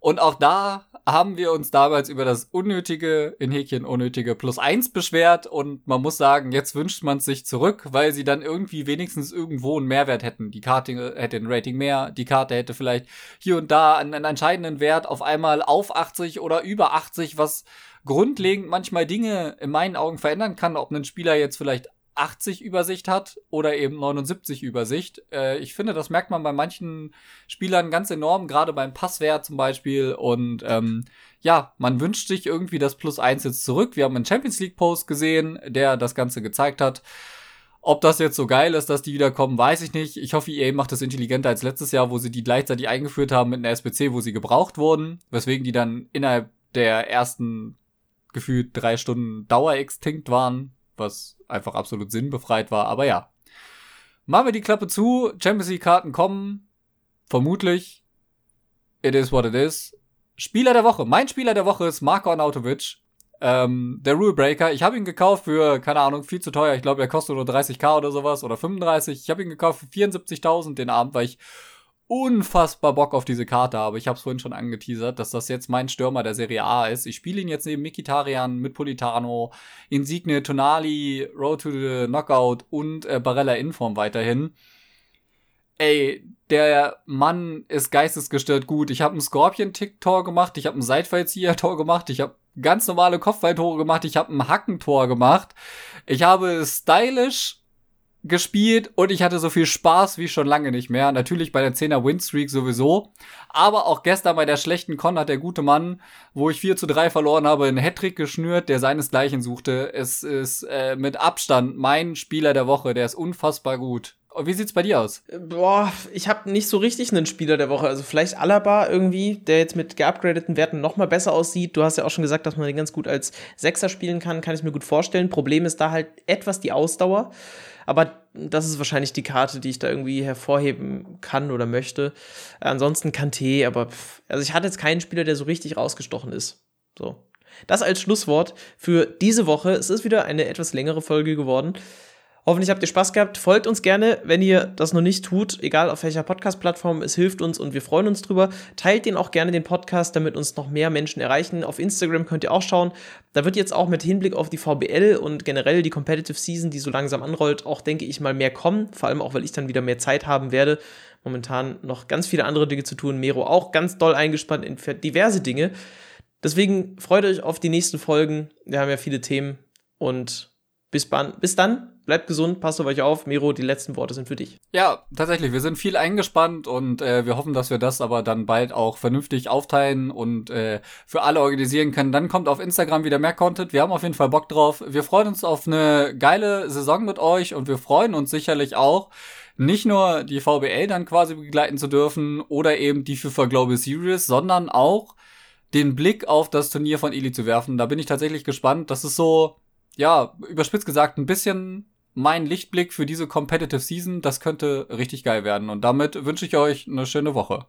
Und auch da haben wir uns damals über das unnötige, in Häkchen unnötige Plus 1 beschwert und man muss sagen, jetzt wünscht man es sich zurück, weil sie dann irgendwie wenigstens irgendwo einen Mehrwert hätten. Die Karte hätte ein Rating mehr, die Karte hätte vielleicht hier und da einen, einen entscheidenden Wert auf einmal auf 80 oder über 80, was grundlegend manchmal Dinge in meinen Augen verändern kann, ob ein Spieler jetzt vielleicht 80 Übersicht hat oder eben 79 Übersicht. Äh, ich finde, das merkt man bei manchen Spielern ganz enorm, gerade beim Passwert zum Beispiel. Und ähm, ja, man wünscht sich irgendwie das Plus 1 jetzt zurück. Wir haben einen Champions League Post gesehen, der das Ganze gezeigt hat. Ob das jetzt so geil ist, dass die wiederkommen, weiß ich nicht. Ich hoffe, EA macht das intelligenter als letztes Jahr, wo sie die gleichzeitig eingeführt haben mit einer SBC, wo sie gebraucht wurden, weswegen die dann innerhalb der ersten gefühlt drei Stunden dauerextinkt waren, was einfach absolut sinnbefreit war. Aber ja. Machen wir die Klappe zu. Champions League Karten kommen. vermutlich, it is what it is. Spieler der Woche. Mein Spieler der Woche ist Marko Arnautovic. Ähm, der Rule Breaker. Ich habe ihn gekauft für, keine Ahnung, viel zu teuer. Ich glaube, er kostet nur 30k oder sowas oder 35. Ich habe ihn gekauft für 74.000 den Abend, weil ich unfassbar Bock auf diese Karte habe. Ich habe es vorhin schon angeteasert, dass das jetzt mein Stürmer der Serie A ist. Ich spiele ihn jetzt neben Mikitarian mit Politano, Insigne, Tonali, Road to the Knockout und äh, Barella Inform weiterhin. Ey, der Mann ist geistesgestört gut. Ich habe ein Scorpion-Tick-Tor gemacht, ich habe ein Seitfallzieher-Tor gemacht, ich habe ganz normale Kopfballtore gemacht, ich habe ein Hackentor gemacht. Ich habe stylisch gespielt und ich hatte so viel Spaß wie schon lange nicht mehr. Natürlich bei der 10er Winstreak sowieso. Aber auch gestern bei der schlechten Con hat der gute Mann, wo ich 4 zu 3 verloren habe, einen Hattrick geschnürt, der seinesgleichen suchte. Es ist äh, mit Abstand mein Spieler der Woche. Der ist unfassbar gut. Wie sieht's bei dir aus? Boah, ich habe nicht so richtig einen Spieler der Woche. Also vielleicht Alaba irgendwie, der jetzt mit geupgradeten Werten noch mal besser aussieht. Du hast ja auch schon gesagt, dass man den ganz gut als Sechser spielen kann. Kann ich mir gut vorstellen. Problem ist da halt etwas die Ausdauer. Aber das ist wahrscheinlich die Karte, die ich da irgendwie hervorheben kann oder möchte. Ansonsten Kanté, aber pff, also ich hatte jetzt keinen Spieler, der so richtig rausgestochen ist. So. Das als Schlusswort für diese Woche. Es ist wieder eine etwas längere Folge geworden. Hoffentlich habt ihr Spaß gehabt. Folgt uns gerne, wenn ihr das noch nicht tut, egal auf welcher Podcast-Plattform. Es hilft uns und wir freuen uns drüber. Teilt den auch gerne den Podcast, damit uns noch mehr Menschen erreichen. Auf Instagram könnt ihr auch schauen. Da wird jetzt auch mit Hinblick auf die VBL und generell die Competitive Season, die so langsam anrollt, auch denke ich mal mehr kommen. Vor allem auch, weil ich dann wieder mehr Zeit haben werde. Momentan noch ganz viele andere Dinge zu tun. Mero auch ganz doll eingespannt in diverse Dinge. Deswegen freut euch auf die nächsten Folgen. Wir haben ja viele Themen und bis, bis dann bleibt gesund, passt auf euch auf. Miro, die letzten Worte sind für dich. Ja, tatsächlich. Wir sind viel eingespannt und äh, wir hoffen, dass wir das aber dann bald auch vernünftig aufteilen und äh, für alle organisieren können. Dann kommt auf Instagram wieder mehr Content. Wir haben auf jeden Fall Bock drauf. Wir freuen uns auf eine geile Saison mit euch und wir freuen uns sicherlich auch, nicht nur die VBL dann quasi begleiten zu dürfen oder eben die FIFA Global Series, sondern auch den Blick auf das Turnier von Eli zu werfen. Da bin ich tatsächlich gespannt. Das ist so, ja, überspitzt gesagt, ein bisschen mein Lichtblick für diese Competitive Season. Das könnte richtig geil werden. Und damit wünsche ich euch eine schöne Woche.